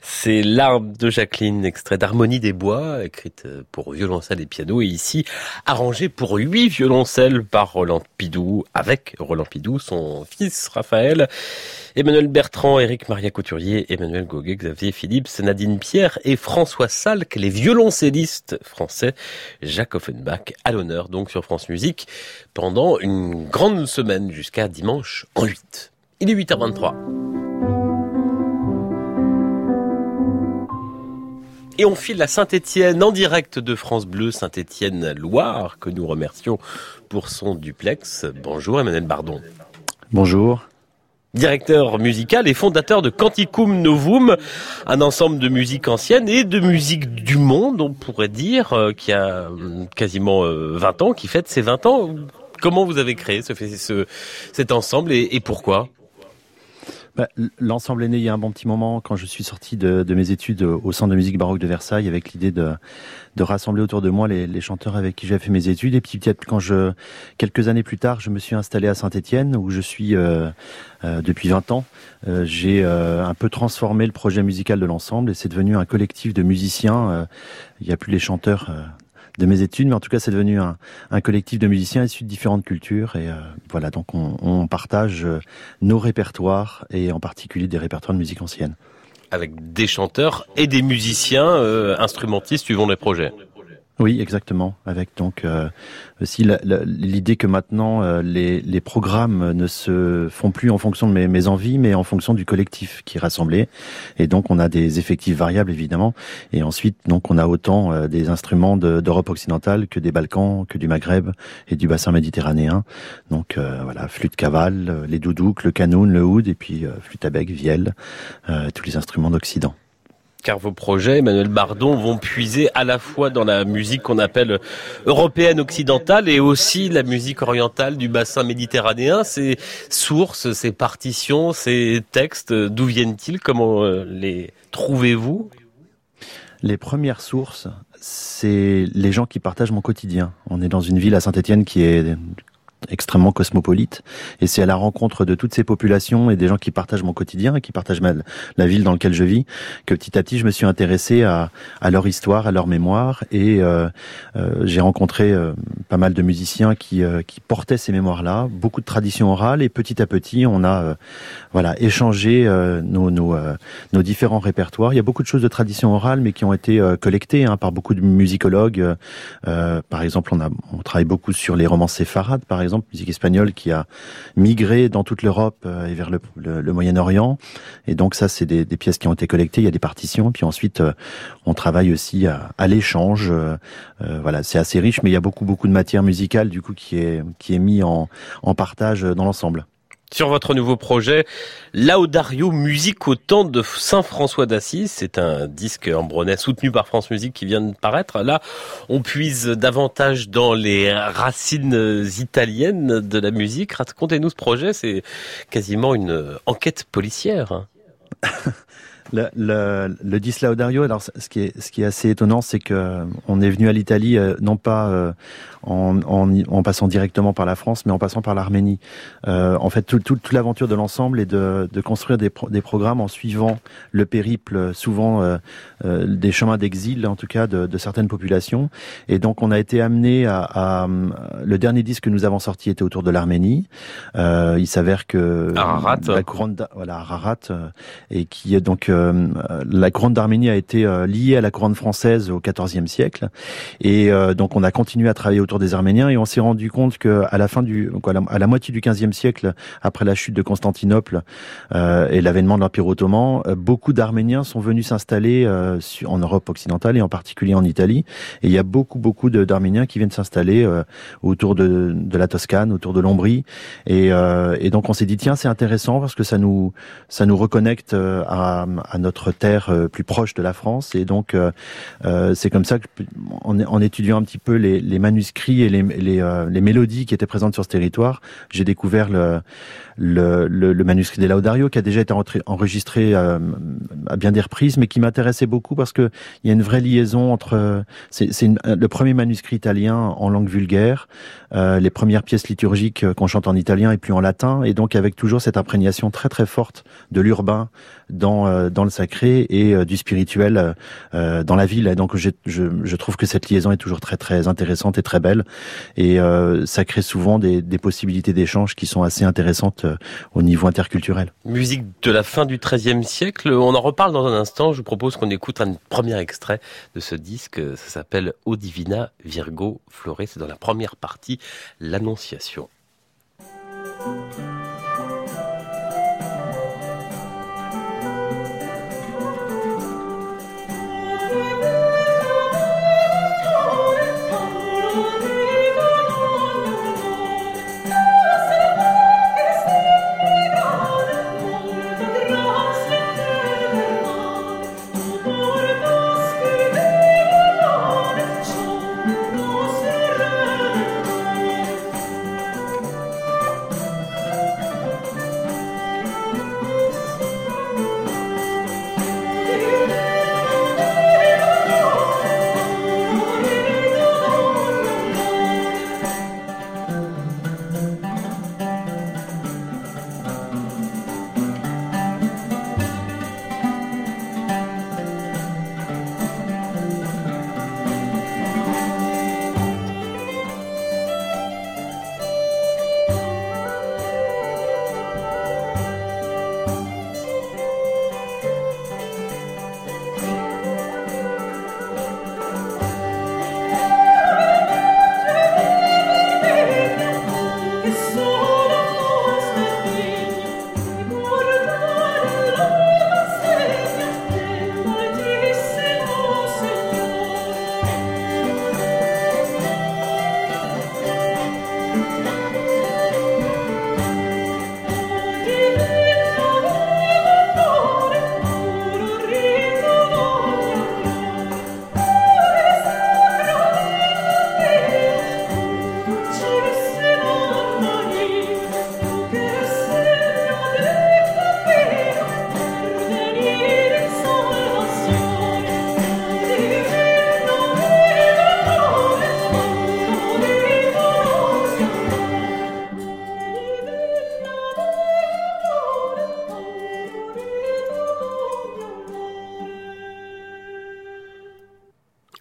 c'est L'arbre de Jacqueline, extrait d'Harmonie des Bois, écrite pour violoncelle et piano, et ici arrangée pour huit violoncelles par Roland Pidou, avec Roland Pidou, son fils Raphaël, Emmanuel Bertrand, Éric Maria Couturier, Emmanuel Goguet, Xavier Philippe, Nadine Pierre et François Salk, les violoncellistes français, Jacques Offenbach, à l'honneur donc sur France Musique pendant une grande semaine jusqu'à dimanche en 8. Il est 8h23. Et on file à Saint-Étienne en direct de France Bleu, Saint-Étienne Loire, que nous remercions pour son duplex. Bonjour Emmanuel Bardon. Bonjour. Directeur musical et fondateur de Canticum Novum, un ensemble de musique ancienne et de musique du monde, on pourrait dire, euh, qui a euh, quasiment euh, 20 ans, qui fête ses 20 ans. Comment vous avez créé ce, ce, cet ensemble et pourquoi? Bah, L'ensemble est né il y a un bon petit moment quand je suis sorti de, mes études au Centre de musique baroque de Versailles avec l'idée de, rassembler autour de moi les, chanteurs avec qui j'avais fait mes études. Et puis peut-être quand je, quelques années plus tard, je me suis installé à Saint-Étienne où je suis euh, euh, depuis 20 ans. Euh, J'ai un peu transformé le projet musical de l'ensemble et c'est devenu un collectif de musiciens. Il n'y a plus les chanteurs. De mes études, mais en tout cas c'est devenu un, un collectif de musiciens issus de différentes cultures et euh, voilà donc on, on partage euh, nos répertoires et en particulier des répertoires de musique ancienne. Avec des chanteurs et des musiciens euh, instrumentistes suivant les projets. Oui, exactement. Avec donc euh, aussi l'idée que maintenant euh, les, les programmes ne se font plus en fonction de mes, mes envies, mais en fonction du collectif qui est rassemblé. Et donc on a des effectifs variables évidemment. Et ensuite donc on a autant euh, des instruments de- d'Europe occidentale que des Balkans, que du Maghreb et du bassin méditerranéen. Donc euh, voilà, flûte cavale, euh, les doudouks, le canoun, le oud et puis euh, flûte à bec, vielle, tous les instruments d'Occident. Car vos projets, Emmanuel Bardon, vont puiser à la fois dans la musique qu'on appelle européenne occidentale et aussi la musique orientale du bassin méditerranéen. Ces sources, ces partitions, ces textes, d'où viennent-ils? Comment euh, les trouvez-vous? Les premières sources, c'est les gens qui partagent mon quotidien. On est dans une ville à Saint-Étienne qui est extrêmement cosmopolite et c'est à la rencontre de toutes ces populations et des gens qui partagent mon quotidien et qui partagent ma- la ville dans laquelle je vis que petit à petit je me suis intéressé à, à leur histoire, à leur mémoire et euh, euh, j'ai rencontré euh, pas mal de musiciens qui, euh, qui portaient ces mémoires-là, beaucoup de traditions orales et petit à petit on a voilà échangé nos, nos, nos différents répertoires. Il y a beaucoup de choses de tradition orale, mais qui ont été collectées hein, par beaucoup de musicologues. Par exemple, on, a, on travaille beaucoup sur les romances séfarades, par exemple, musique espagnole qui a migré dans toute l'Europe euh, et vers le, Moyen-Orient. Et donc ça, c'est des, pièces qui ont été collectées. Il y a des partitions. Puis ensuite, euh, on travaille aussi à, l'échange. Euh, voilà, c'est assez riche, mais il y a beaucoup beaucoup de matière musicale du coup qui est qui est mis en partage dans l'ensemble. Sur votre nouveau projet, Laudario Musique au temps de Saint-François d'Assise, c'est un disque embronais soutenu par France Musique qui vient de paraître. Là, on puise davantage dans les racines italiennes de la musique. Racontez-nous ce projet, c'est quasiment une enquête policière. Le, le, le disque Laudario, alors ce qui est, ce qui est assez étonnant, c'est que on est venu à l'Italie euh, non pas euh, en, en, en passant directement par la France, mais en passant par l'Arménie. Euh, en fait, tout, tout- toute l'aventure de l'ensemble est de, de construire des, pro- des programmes en suivant le périple, souvent euh, euh, des chemins d'exil, en tout cas de, de certaines populations. Et donc, on a été amené à, à, le dernier disque que nous avons sorti était autour de l'Arménie. Euh, il s'avère que Ararat. la couronne, voilà, Ararat, et qui est donc euh, la couronne d'Arménie a été euh, liée à la couronne française au XIVe siècle, et euh, donc on a continué à travailler autour des Arméniens, et on s'est rendu compte que à la fin du, à la, moitié du XVe siècle, après la chute de Constantinople euh, et l'avènement de l'Empire ottoman, beaucoup d'Arméniens sont venus s'installer en Europe occidentale et en particulier en Italie, et il y a beaucoup beaucoup d'Arméniens qui viennent s'installer autour de, de la Toscane, autour de l'Ombrie, et, et donc on s'est dit tiens c'est intéressant parce que ça nous ça nous reconnecte à, à notre terre euh, plus proche de la France. Et donc, euh, euh, c'est comme ça que, en, en étudiant un petit peu les, les manuscrits et les, les, les mélodies qui étaient présentes sur ce territoire, j'ai découvert le, le, le, le manuscrit des Laudario qui a déjà été enregistré euh, à bien des reprises, mais qui m'intéressait beaucoup parce que il y a une vraie liaison entre. C'est c'est une- le premier manuscrit italien en langue vulgaire, euh, les premières pièces liturgiques euh, qu'on chante en italien et puis en latin, et donc avec toujours cette imprégnation très très forte de l'urbain dans euh, dans le sacré et euh, du spirituel euh, euh, dans la ville. Et donc j'ai- je, je trouve que cette liaison est toujours très très intéressante et très belle, et euh, ça crée souvent des, des possibilités d'échange qui sont assez intéressantes euh, au niveau interculturel. Musique de la fin du XIIIe siècle. On en reparle dans un instant. Je vous propose qu'on écoute un premier extrait de ce disque. Ça s'appelle O Divina Virgo Flore. C'est dans la première partie, l'Annonciation.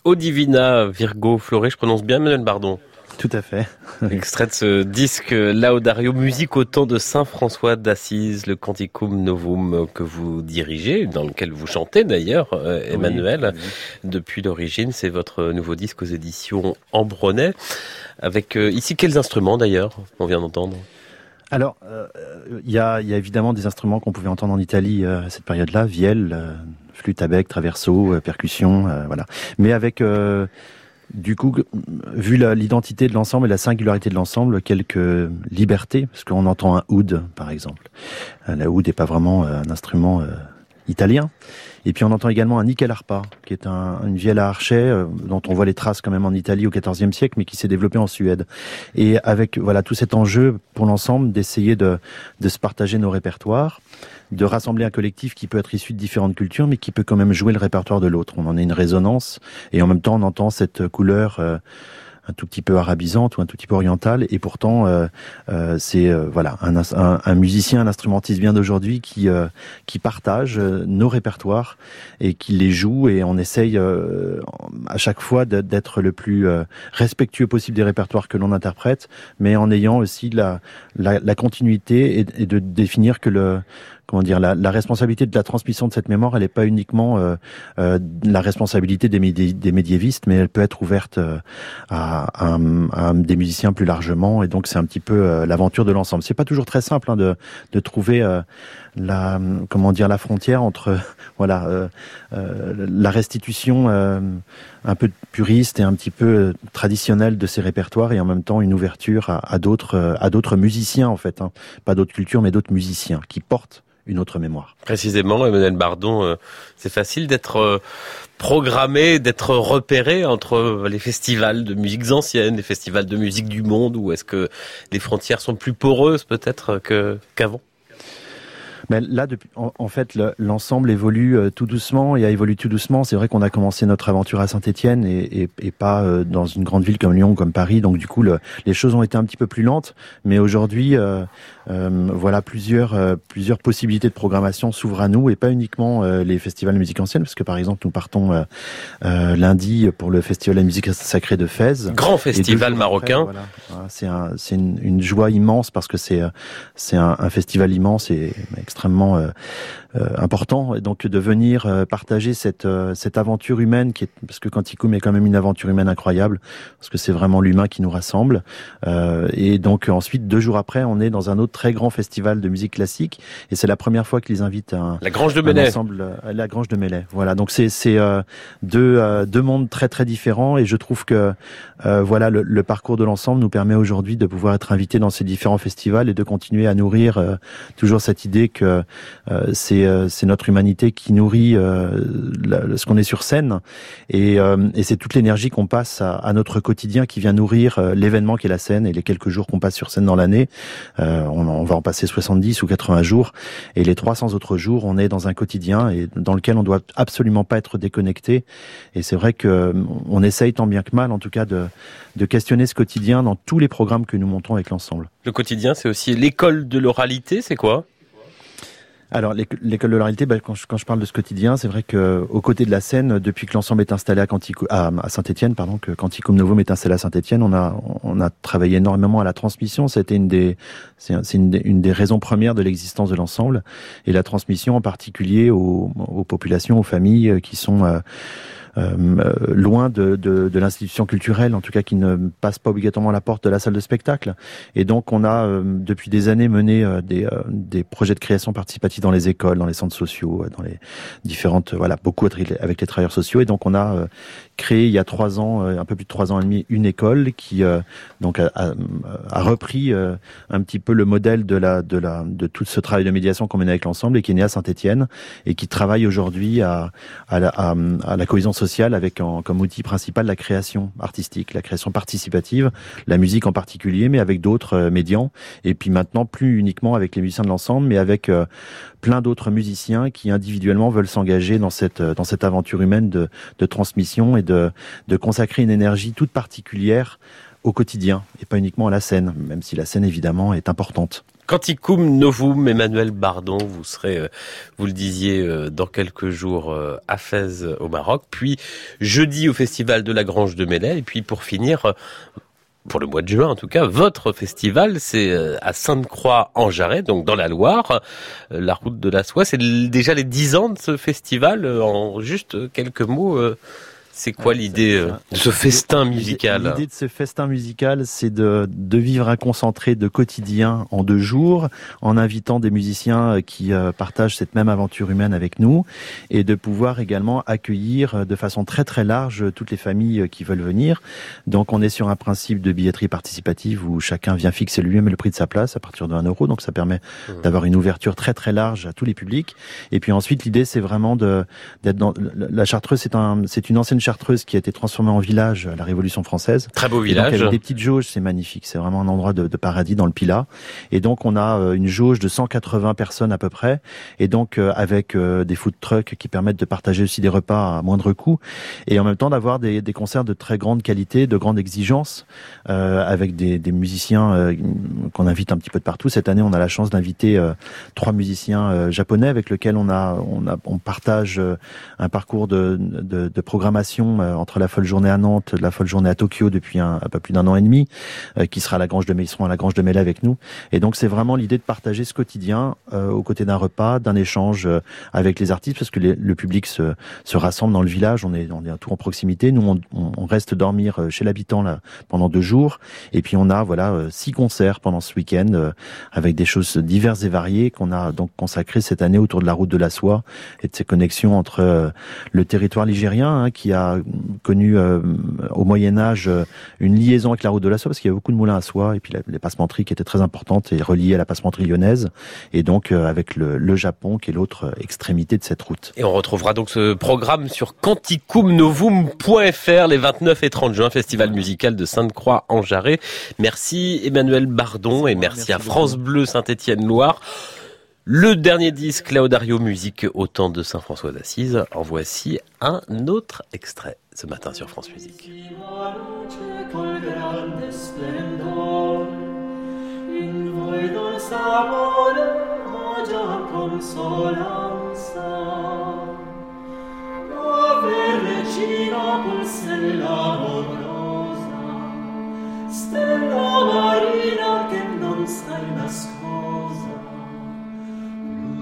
O Divina Virgo Flore. Je prononce bien, Manuel Bardon. Tout à fait. Extrait de ce disque Laudario, musique au temps de Saint François d'Assise, le Canticum Novum que vous dirigez, dans lequel vous chantez d'ailleurs, euh, Emmanuel, Oui, depuis l'origine. C'est votre nouveau disque aux éditions Ambronnet. Avec euh, ici quels instruments d'ailleurs on vient d'entendre? Alors, euh, il y, a, il y a évidemment des instruments qu'on pouvait entendre en Italie euh, à cette période-là, vielle, euh, flûte à bec, traverso, euh, percussion, euh, voilà. Mais avec, euh, du coup, vu l'identité de l'ensemble et la singularité de l'ensemble, quelques libertés, parce qu'on entend un oud, par exemple. La oud n'est pas vraiment un instrument italien. Et puis on entend également un nickel harpa, qui est un, une vielle à archet euh, dont on voit les traces quand même en Italie au XIVe siècle, mais qui s'est développé en Suède. Et avec voilà tout cet enjeu pour l'ensemble d'essayer de, de se partager nos répertoires, de rassembler un collectif qui peut être issu de différentes cultures, mais qui peut quand même jouer le répertoire de l'autre. On en a une résonance, et en même temps on entend cette couleur. euh, un tout petit peu arabisante ou un tout petit peu orientale. Et pourtant euh, euh, c'est euh, voilà un, un, un musicien un instrumentiste bien d'aujourd'hui qui qui partage nos répertoires et qui les joue. Et on essaye à chaque fois d'être le plus respectueux possible des répertoires que l'on interprète mais en ayant aussi la la, la continuité et de définir que le comment dire la, la responsabilité de la transmission de cette mémoire elle n'est pas uniquement euh, euh, la responsabilité des, médi- des médiévistes mais elle peut être ouverte euh, à, des musiciens plus largement. Et donc c'est un petit peu l'aventure de l'ensemble. C'est pas toujours très simple hein, de, trouver la comment dire la frontière entre voilà euh, euh, la restitution euh, un peu puriste et un petit peu euh, traditionnelle de ces répertoires et en même temps une ouverture à, d'autres euh, à d'autres musiciens en fait hein. pas d'autres cultures mais d'autres musiciens qui portent une autre mémoire. Précisément, Emmanuel Bardon, euh, c'est facile d'être programmé, d'être repéré entre les festivals de musiques anciennes, les festivals de musique du monde, ou est-ce que les frontières sont plus poreuses peut-être qu'avant? Mais là, depuis, en, en fait, le- l'ensemble évolue euh, tout doucement et a évolué tout doucement. C'est vrai qu'on a commencé notre aventure à Saint-Étienne et, et, et pas euh, dans une grande ville comme Lyon, ou comme Paris. Donc du coup, le- les choses ont été un petit peu plus lentes. Mais aujourd'hui, euh, euh, voilà plusieurs euh, plusieurs possibilités de programmation s'ouvrent à nous et pas uniquement euh, les festivals de musique ancienne, parce que par exemple, nous partons euh, euh, lundi pour le festival de la musique sacrée de Fès. Grand festival marocain. après, voilà, c'est un, c'est une, une joie immense parce que c'est c'est un, un festival immense et extrêmement euh, euh, important. Et donc de venir euh, partager cette euh, cette aventure humaine qui est parce que Quanticum est quand même une aventure humaine incroyable parce que c'est vraiment l'humain qui nous rassemble. Euh, et donc ensuite deux jours après, on est dans un autre très grand festival de musique classique et c'est la première fois qu'ils invitent un La Grange de Melay. ensemble à la Grange de Melay. Voilà, donc c'est c'est euh, deux deux mondes très très différents et je trouve que voilà le, le parcours de l'ensemble nous permet aujourd'hui de pouvoir être invités dans ces différents festivals et de continuer à nourrir euh, toujours cette idée que euh, c'est euh, c'est notre humanité qui nourrit euh, ce qu'on est sur scène et, euh, c'est toute l'énergie qu'on passe à, notre quotidien qui vient nourrir euh, l'événement qui est la scène et les quelques jours qu'on passe sur scène dans l'année. Euh, on, va en passer 70 ou 80 jours et les 300 autres jours, on est dans un quotidien et dans lequel on doit absolument pas être déconnecté. Et c'est vrai que euh, on essaye tant bien que mal, en tout cas, de questionner ce quotidien dans tous les programmes que nous montons avec l'ensemble. Le quotidien, c'est aussi l'école de l'oralité, c'est quoi? Alors, l'éc- l'école de l'oralité, bah, quand, je, quand je parle de ce quotidien, c'est vrai que aux côtés de la scène, depuis que l'ensemble est installé à, à, Saint-Étienne, pardon, que Quanticum Novum est installé à Saint-Étienne, on a, on a travaillé énormément à la transmission. C'était une des, c'est un- c'est une, une des raisons premières de l'existence de l'ensemble et la transmission en particulier aux, aux populations, aux familles euh, qui sont euh, loin de, de, de l'institution culturelle, en tout cas qui ne passe pas obligatoirement la porte de la salle de spectacle. Et donc on a euh, depuis des années mené euh, des, euh, des projets de création participative dans les écoles, dans les centres sociaux, euh, dans les différentes, euh, voilà, beaucoup avec les- travailleurs sociaux. Et donc on a euh, créé il y a trois ans, euh, un peu plus de trois ans et demi, une école qui euh, donc a, a- a repris euh, un petit peu le modèle de la de la de tout ce travail de médiation qu'on mène avec l'ensemble et qui est né à Saint-Étienne et qui travaille aujourd'hui à à la, à, à la cohésion sociale avec en, comme outil principal la création artistique, la création participative, la musique en particulier, mais avec d'autres euh, médians. Et puis maintenant, plus uniquement avec les musiciens de l'ensemble, mais avec euh, plein d'autres musiciens qui individuellement veulent s'engager dans cette euh, dans cette aventure humaine de, de transmission et de de consacrer une énergie toute particulière au quotidien et pas uniquement à la scène, même si la scène évidemment est importante. Quanticum Novum, Emmanuel Bardon, vous serez, euh, vous le disiez, euh, dans quelques jours euh, à Fès au Maroc, puis jeudi au Festival de la Grange de Melay, et puis pour finir, pour le mois de juin en tout cas, votre festival, c'est à Sainte-Croix en Jarret, donc dans la Loire, la route de la soie. C'est déjà les dix ans de ce festival. En juste quelques mots, c'est quoi l'idée euh, de ce festin musical L'idée de ce festin musical, c'est de, de vivre un concentré de quotidien en deux jours, en invitant des musiciens euh, qui euh, partagent cette même aventure humaine avec nous, et de pouvoir également accueillir de façon très très large toutes les familles qui veulent venir. Donc on est sur un principe de billetterie participative où chacun vient fixer lui-même le prix de sa place à partir de 1 euro, donc ça permet Mmh. d'avoir une ouverture très très large à tous les publics. Et puis ensuite l'idée c'est vraiment de d'être dans la Chartreuse, c'est un c'est une ancienne Chartreuse qui a été transformée en village à la Révolution française. Très beau Et donc, village. avec des petites jauges, c'est magnifique. C'est vraiment un endroit de, de paradis dans le Pilat. Et donc, on a euh, une jauge de 180 personnes à peu près. Et donc, euh, avec euh, des food trucks qui permettent de partager aussi des repas à moindre coût. Et en même temps, d'avoir des, des concerts de très grande qualité, de grande exigence, euh, avec des, des musiciens euh, qu'on invite un petit peu de partout. Cette année, on a la chance d'inviter euh, trois musiciens japonais avec lesquels on a, on a, on partage un parcours de, de, de programmation euh, entre la folle journée à Nantes, la folle journée à Tokyo depuis un, un peu plus d'un an et demi, euh, qui sera à la Grange de Mé- ils seront à la Grange de Mélé avec nous. Et donc c'est vraiment l'idée de partager ce quotidien euh, aux côtés d'un repas, d'un échange avec les artistes, parce que le public se, se rassemble dans le village. On est, on est tout en proximité. Nous, on, reste dormir chez l'habitant pendant deux jours, et puis on a voilà six concerts pendant ce week-end avec des choses diverses et variées qu'on a donc consacrées cette année autour de la route de la soie et de ces connexions entre le territoire ligérien hein, qui a connu euh, au Moyen Âge euh, une liaison avec la route de la soie parce qu'il y avait beaucoup de moulins à soie et puis la- les passementeries qui étaient très importantes et reliées à la passementerie lyonnaise et donc euh, avec le, le Japon qui est l'autre extrémité de cette route. Et on retrouvera donc ce programme sur quanticumnovum.fr les 29 et 30 juin, festival musical de Sainte-Croix en Jarret. Merci Emmanuel Bardon et merci, merci à France beaucoup. Bleu Saint-Étienne-Loire. Le dernier disque Laudario Musique au temps de Saint-François d'Assise. En voici un autre extrait ce matin sur France Musique.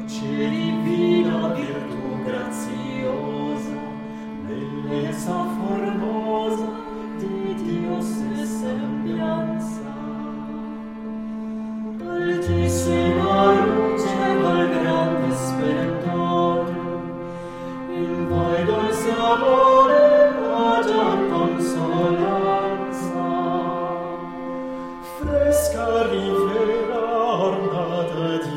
c'è divina virtù graziosa, bellezza formosa di Dio se sembianza. Altissima luce dal grande splendore, in voi dolce amore agia consolanza. Fresca rivera ornata di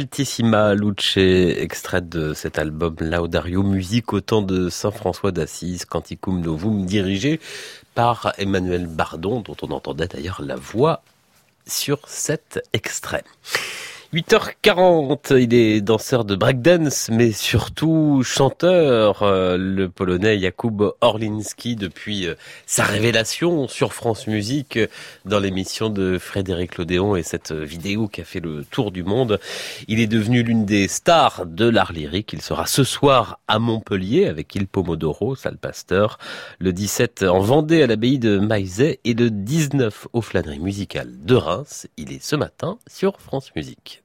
Altissima Luce, extrait de cet album Laudario Musique au temps de Saint-François d'Assise, Canticum Novum, dirigé par Emmanuel Bardon, dont on entendait d'ailleurs la voix sur cet extrait. 8h40, il est danseur de breakdance, mais surtout chanteur, euh, le polonais Jakub Orlinski, depuis euh, sa révélation sur France Musique euh, dans l'émission de Frédéric Lodéon et cette vidéo qui a fait le tour du monde. Il est devenu l'une des stars de l'art lyrique. Il sera ce soir à Montpellier avec Il Pomodoro, salle Pasteur, le 17 en Vendée à l'abbaye de Maizet et le 19 aux flâneries musicales de Reims. Il est ce matin sur France Musique.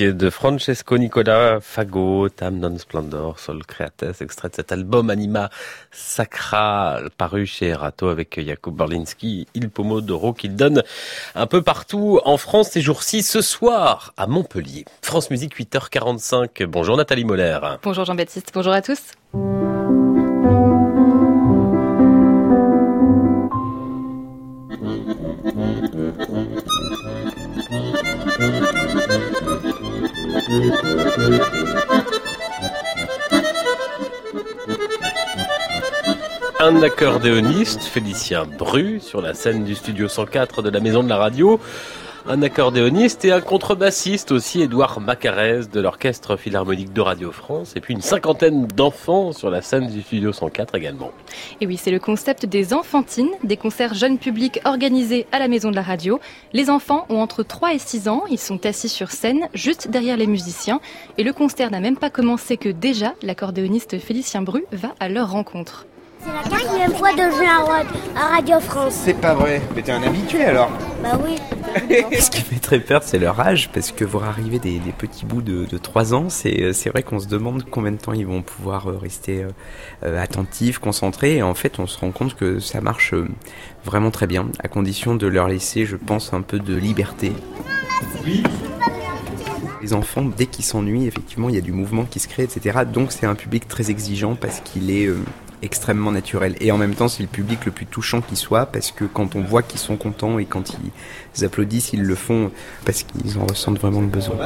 De Francesco Nicola Fago, Tam non splendor, Sol Creates, extrait de cet album Anima Sacra, paru chez Erato avec Jakub Berlinski, Il Pomodoro, qu'il donne un peu partout en France ces jours-ci, ce soir à Montpellier. France Musique 8h45. Bonjour Nathalie Moller. Bonjour Jean-Baptiste, bonjour à tous. Un accordéoniste, Félicien Bru, sur la scène du studio 104 de la Maison de la Radio. Un accordéoniste et un contrebassiste aussi, Édouard Macarès de l'Orchestre Philharmonique de Radio France. Et puis une cinquantaine d'enfants sur la scène du studio 104 également. Et oui, c'est le concept des enfantines, des concerts jeunes publics organisés à la Maison de la Radio. Les enfants ont entre 3 et 6 ans, ils sont assis sur scène, juste derrière les musiciens. Et le concert n'a même pas commencé que déjà, l'accordéoniste Félicien Bru va à leur rencontre. C'est la quatrième fois de jouer à, Ra- à Radio France. C'est pas vrai, mais t'es un habitué alors Bah oui. Ce qui fait très peur, c'est leur âge, parce que voir arriver des, des petits bouts de, de 3 ans, c'est euh, c'est vrai qu'on se demande combien de temps ils vont pouvoir euh, rester euh, attentifs, concentrés, et en fait on se rend compte que ça marche vraiment très bien, à condition de leur laisser, je pense, un peu de liberté. Les enfants, dès qu'ils s'ennuient, effectivement, il y a du mouvement qui se crée, etc. Donc c'est un public très exigeant parce qu'il est euh, extrêmement naturel. Et en même temps, c'est le public le plus touchant qui soit parce que quand on voit qu'ils sont contents et quand ils applaudissent, ils le font parce qu'ils en ressentent vraiment le besoin.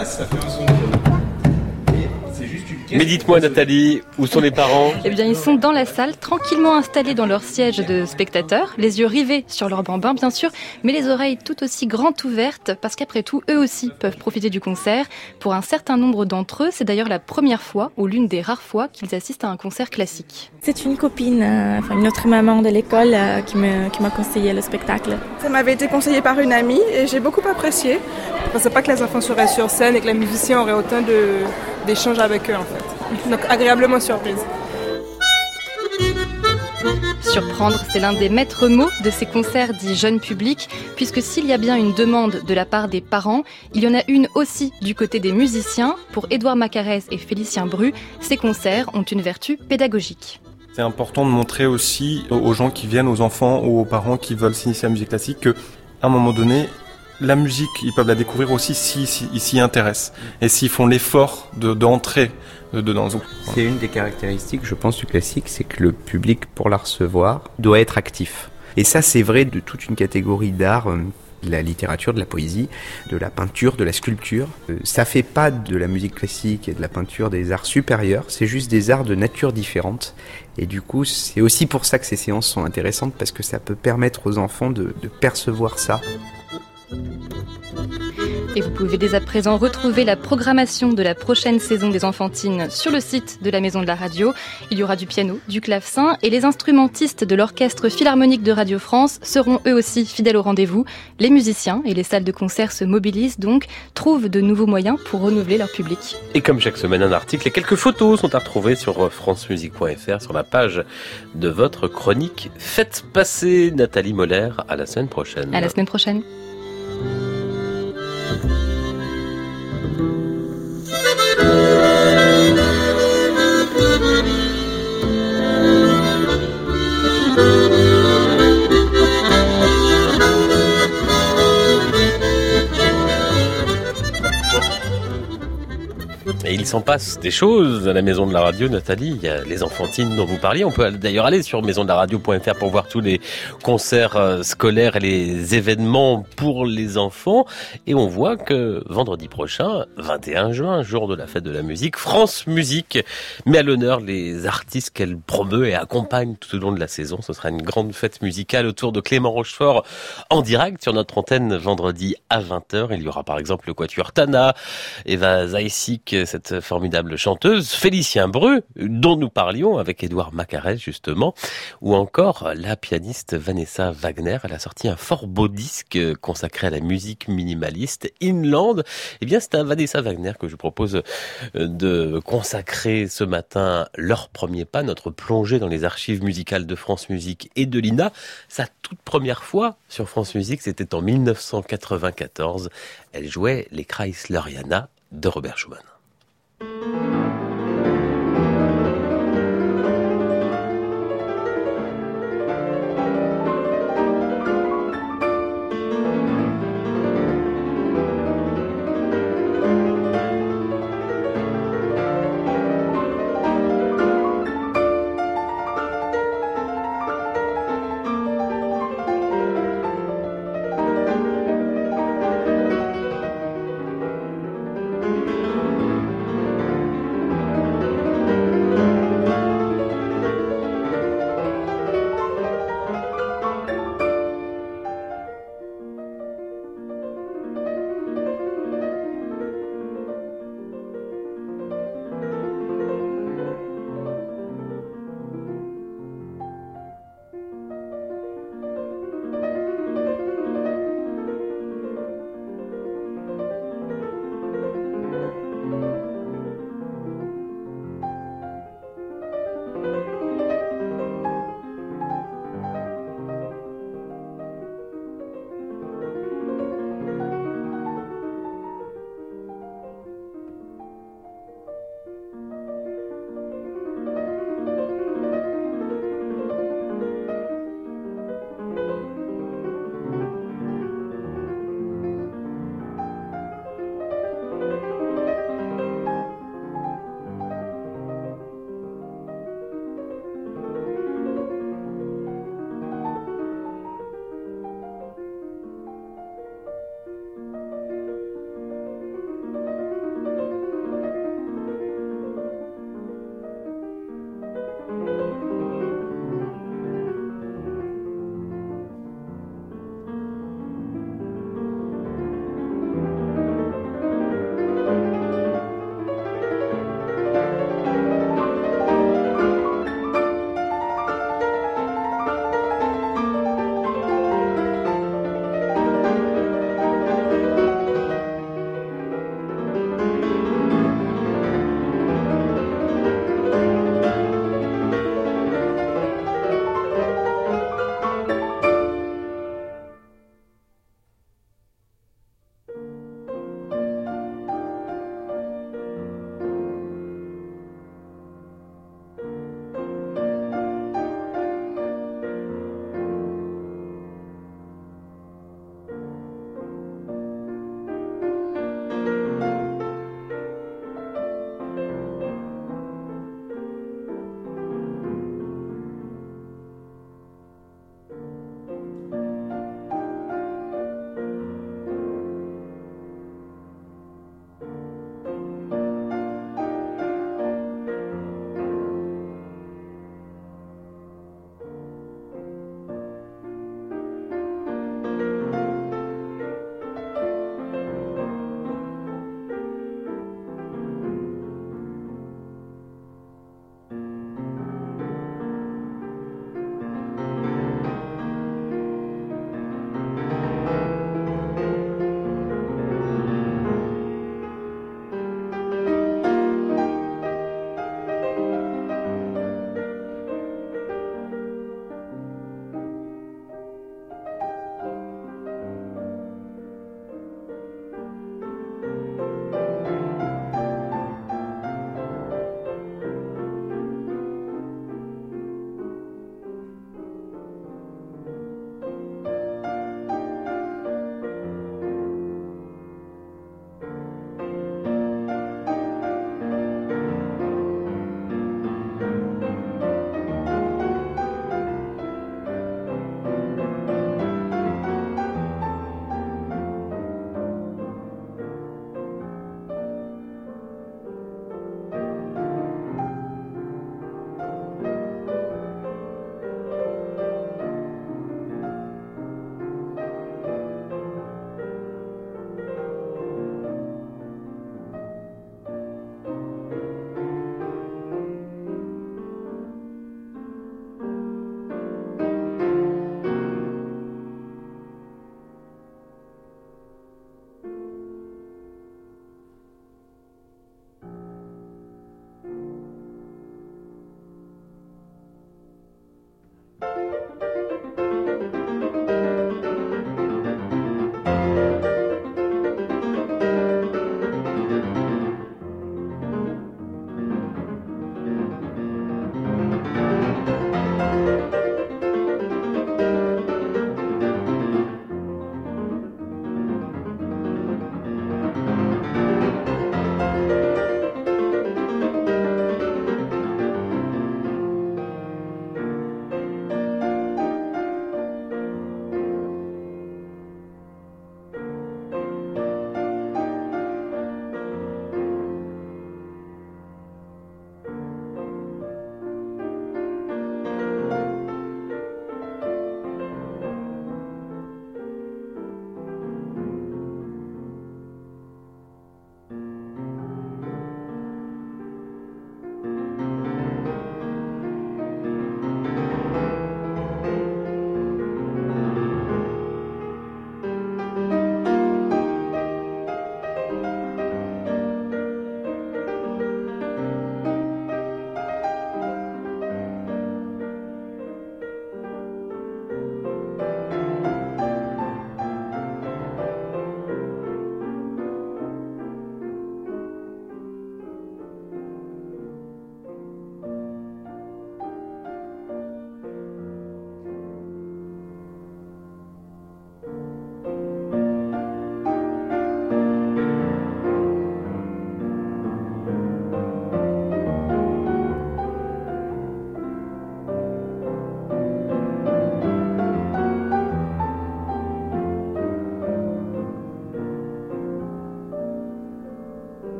Mais dites-moi Nathalie, où sont les parents? Eh bien, ils sont dans la salle, tranquillement installés dans leur siège de spectateurs, les yeux rivés sur leur bambin, bien sûr, mais les oreilles tout aussi grandes ouvertes, parce qu'après tout, eux aussi peuvent profiter du concert. Pour un certain nombre d'entre eux, c'est d'ailleurs la première fois, ou l'une des rares fois, qu'ils assistent à un concert classique. C'est une copine, euh, enfin une autre maman de l'école euh, qui me- qui m'a conseillé le spectacle. Ça m'avait été conseillé par une amie et j'ai beaucoup apprécié. Je pensais pas que les enfants seraient sur scène et que les musiciens auraient autant de- d'échanges avec eux en fait. Donc agréablement surprise. Surprendre, c'est l'un des maîtres mots de ces concerts dits jeunes publics, puisque s'il y a bien une demande de la part des parents, il y en a une aussi du côté des musiciens. Pour Édouard Macarès et Félicien Bru, ces concerts ont une vertu pédagogique. C'est important de montrer aussi aux gens qui viennent, aux enfants ou aux parents qui veulent s'initier à la musique classique que, à un moment donné, la musique, ils peuvent la découvrir aussi s'ils si, ils s'y intéressent et s'ils font l'effort de d'entrer dedans. C'est une des caractéristiques, je pense, du classique, c'est que le public, pour la recevoir, doit être actif. Et ça, c'est vrai de toute une catégorie d'art, euh, de la littérature, de la poésie, de la peinture, de la sculpture. Euh, Ça fait pas de la musique classique et de la peinture des arts supérieurs, c'est juste des arts de nature différente. Et du coup, c'est aussi pour ça que ces séances sont intéressantes, parce que ça peut permettre aux enfants de percevoir ça. Et vous pouvez dès à présent retrouver la programmation de la prochaine saison des Enfantines sur le site de la Maison de la Radio. Il y aura du piano, du clavecin et les instrumentistes de l'Orchestre Philharmonique de Radio France seront eux aussi fidèles au rendez-vous. Les musiciens et les salles de concert se mobilisent donc, trouvent de nouveaux moyens pour renouveler leur public. Et comme chaque semaine, un article et quelques photos sont à retrouver sur francemusique.fr sur la page de votre chronique Faites passer Nathalie Moller à la semaine prochaine. À la semaine prochaine. Thank you. Et il s'en passe des choses à la maison de la radio, Nathalie. Il y a les enfantines dont vous parliez. On peut d'ailleurs aller sur maisondeladradio.fr pour voir tous les concerts euh, scolaires et les événements pour les enfants. Et on voit que vendredi prochain, 21 juin, jour de la fête de la musique, France Musique met à l'honneur les artistes qu'elle promeut et accompagne tout au long de la saison. Ce sera une grande fête musicale autour de Clément Rochefort en direct sur notre antenne vendredi à 20h. Il y aura par exemple le Quatuor Tana, Eva Zaïsik, cette formidable chanteuse, Félicien Bru, dont nous parlions avec Édouard Macarès justement, ou encore la pianiste Vanessa Wagner. Elle a sorti un fort beau disque consacré à la musique minimaliste, Inland. Eh bien, c'est à Vanessa Wagner que je propose euh, de consacrer ce matin leur premier pas, notre plongée dans les archives musicales de France Musique et de l'INA. Sa toute première fois sur France Musique, c'était en 1994. Elle jouait les Chrysleriana de Robert Schumann. thank you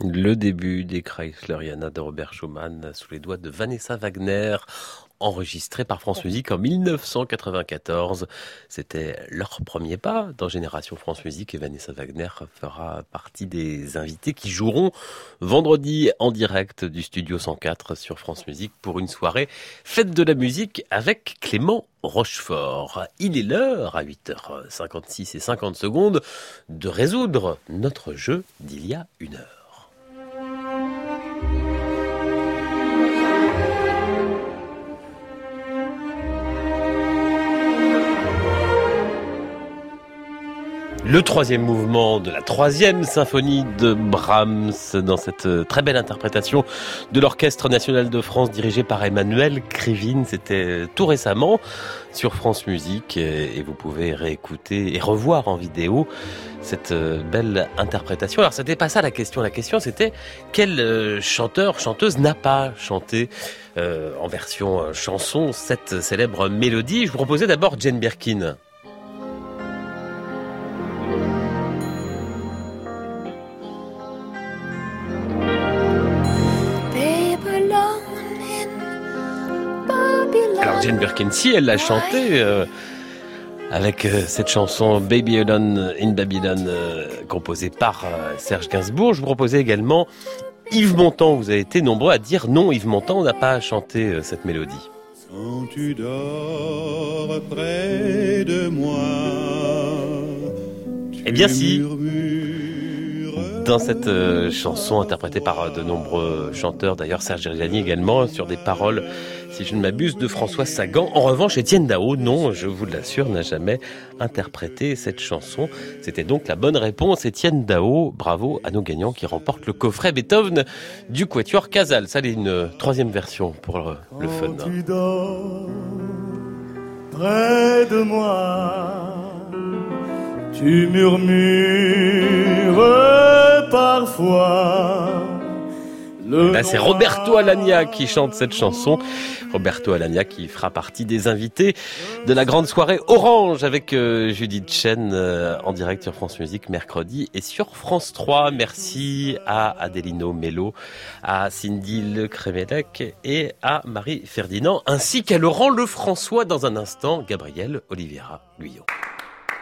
Le début des Chrysleriana de Robert Schumann sous les doigts de Vanessa Wagner, enregistré par France Musique en 1994. C'était leur premier pas dans Génération France Musique et Vanessa Wagner fera partie des invités qui joueront vendredi en direct du studio 104 sur France Musique pour une soirée fête de la musique avec Clément Rochefort. Il est l'heure, à 8h56 et 50 secondes, de résoudre notre jeu d'il y a une heure. Le troisième mouvement de la troisième symphonie de Brahms dans cette euh, très belle interprétation de l'Orchestre national de France dirigé par Emmanuel Krivine. C'était tout récemment sur France Musique et vous pouvez réécouter et revoir en vidéo cette euh, belle interprétation. Alors c'était pas ça la question. La question c'était quel euh, chanteur, chanteuse n'a pas chanté euh, en version euh, chanson cette célèbre mélodie? Je vous proposais d'abord Jane Birkin. Si elle l'a chanté euh, avec euh, cette chanson Baby Alone in Babylon euh, composée par Serge Gainsbourg, je vous proposais également Yves Montand. Vous avez été nombreux à dire non, Yves Montand n'a pas chanté cette mélodie. Quand tu dors près de moi. Eh bien si. Dans cette euh, chanson interprétée par euh, de nombreux chanteurs, d'ailleurs Serge Reggiani également, sur des paroles, si je ne m'abuse, de François Sagan. En revanche, Étienne Dao, non, je vous l'assure, n'a jamais interprété cette chanson. C'était donc la bonne réponse. Étienne Dao, bravo à nos gagnants qui remportent le coffret Beethoven du Quatuor Casal. Ça, c'est une troisième version pour le, fun. Tu murmures parfois. Là, c'est Roberto Alagna qui chante cette chanson. Roberto Alagna qui fera partie des invités de la grande soirée Orange avec euh, Judith Chen euh, en direct sur France Musique mercredi et sur France 3. Merci à Adelino Mello, à Cindy Le Crémélec et à Marie Ferdinand ainsi qu'à Laurent Lefrançois dans un instant, Gabriel Oliveira Guyot.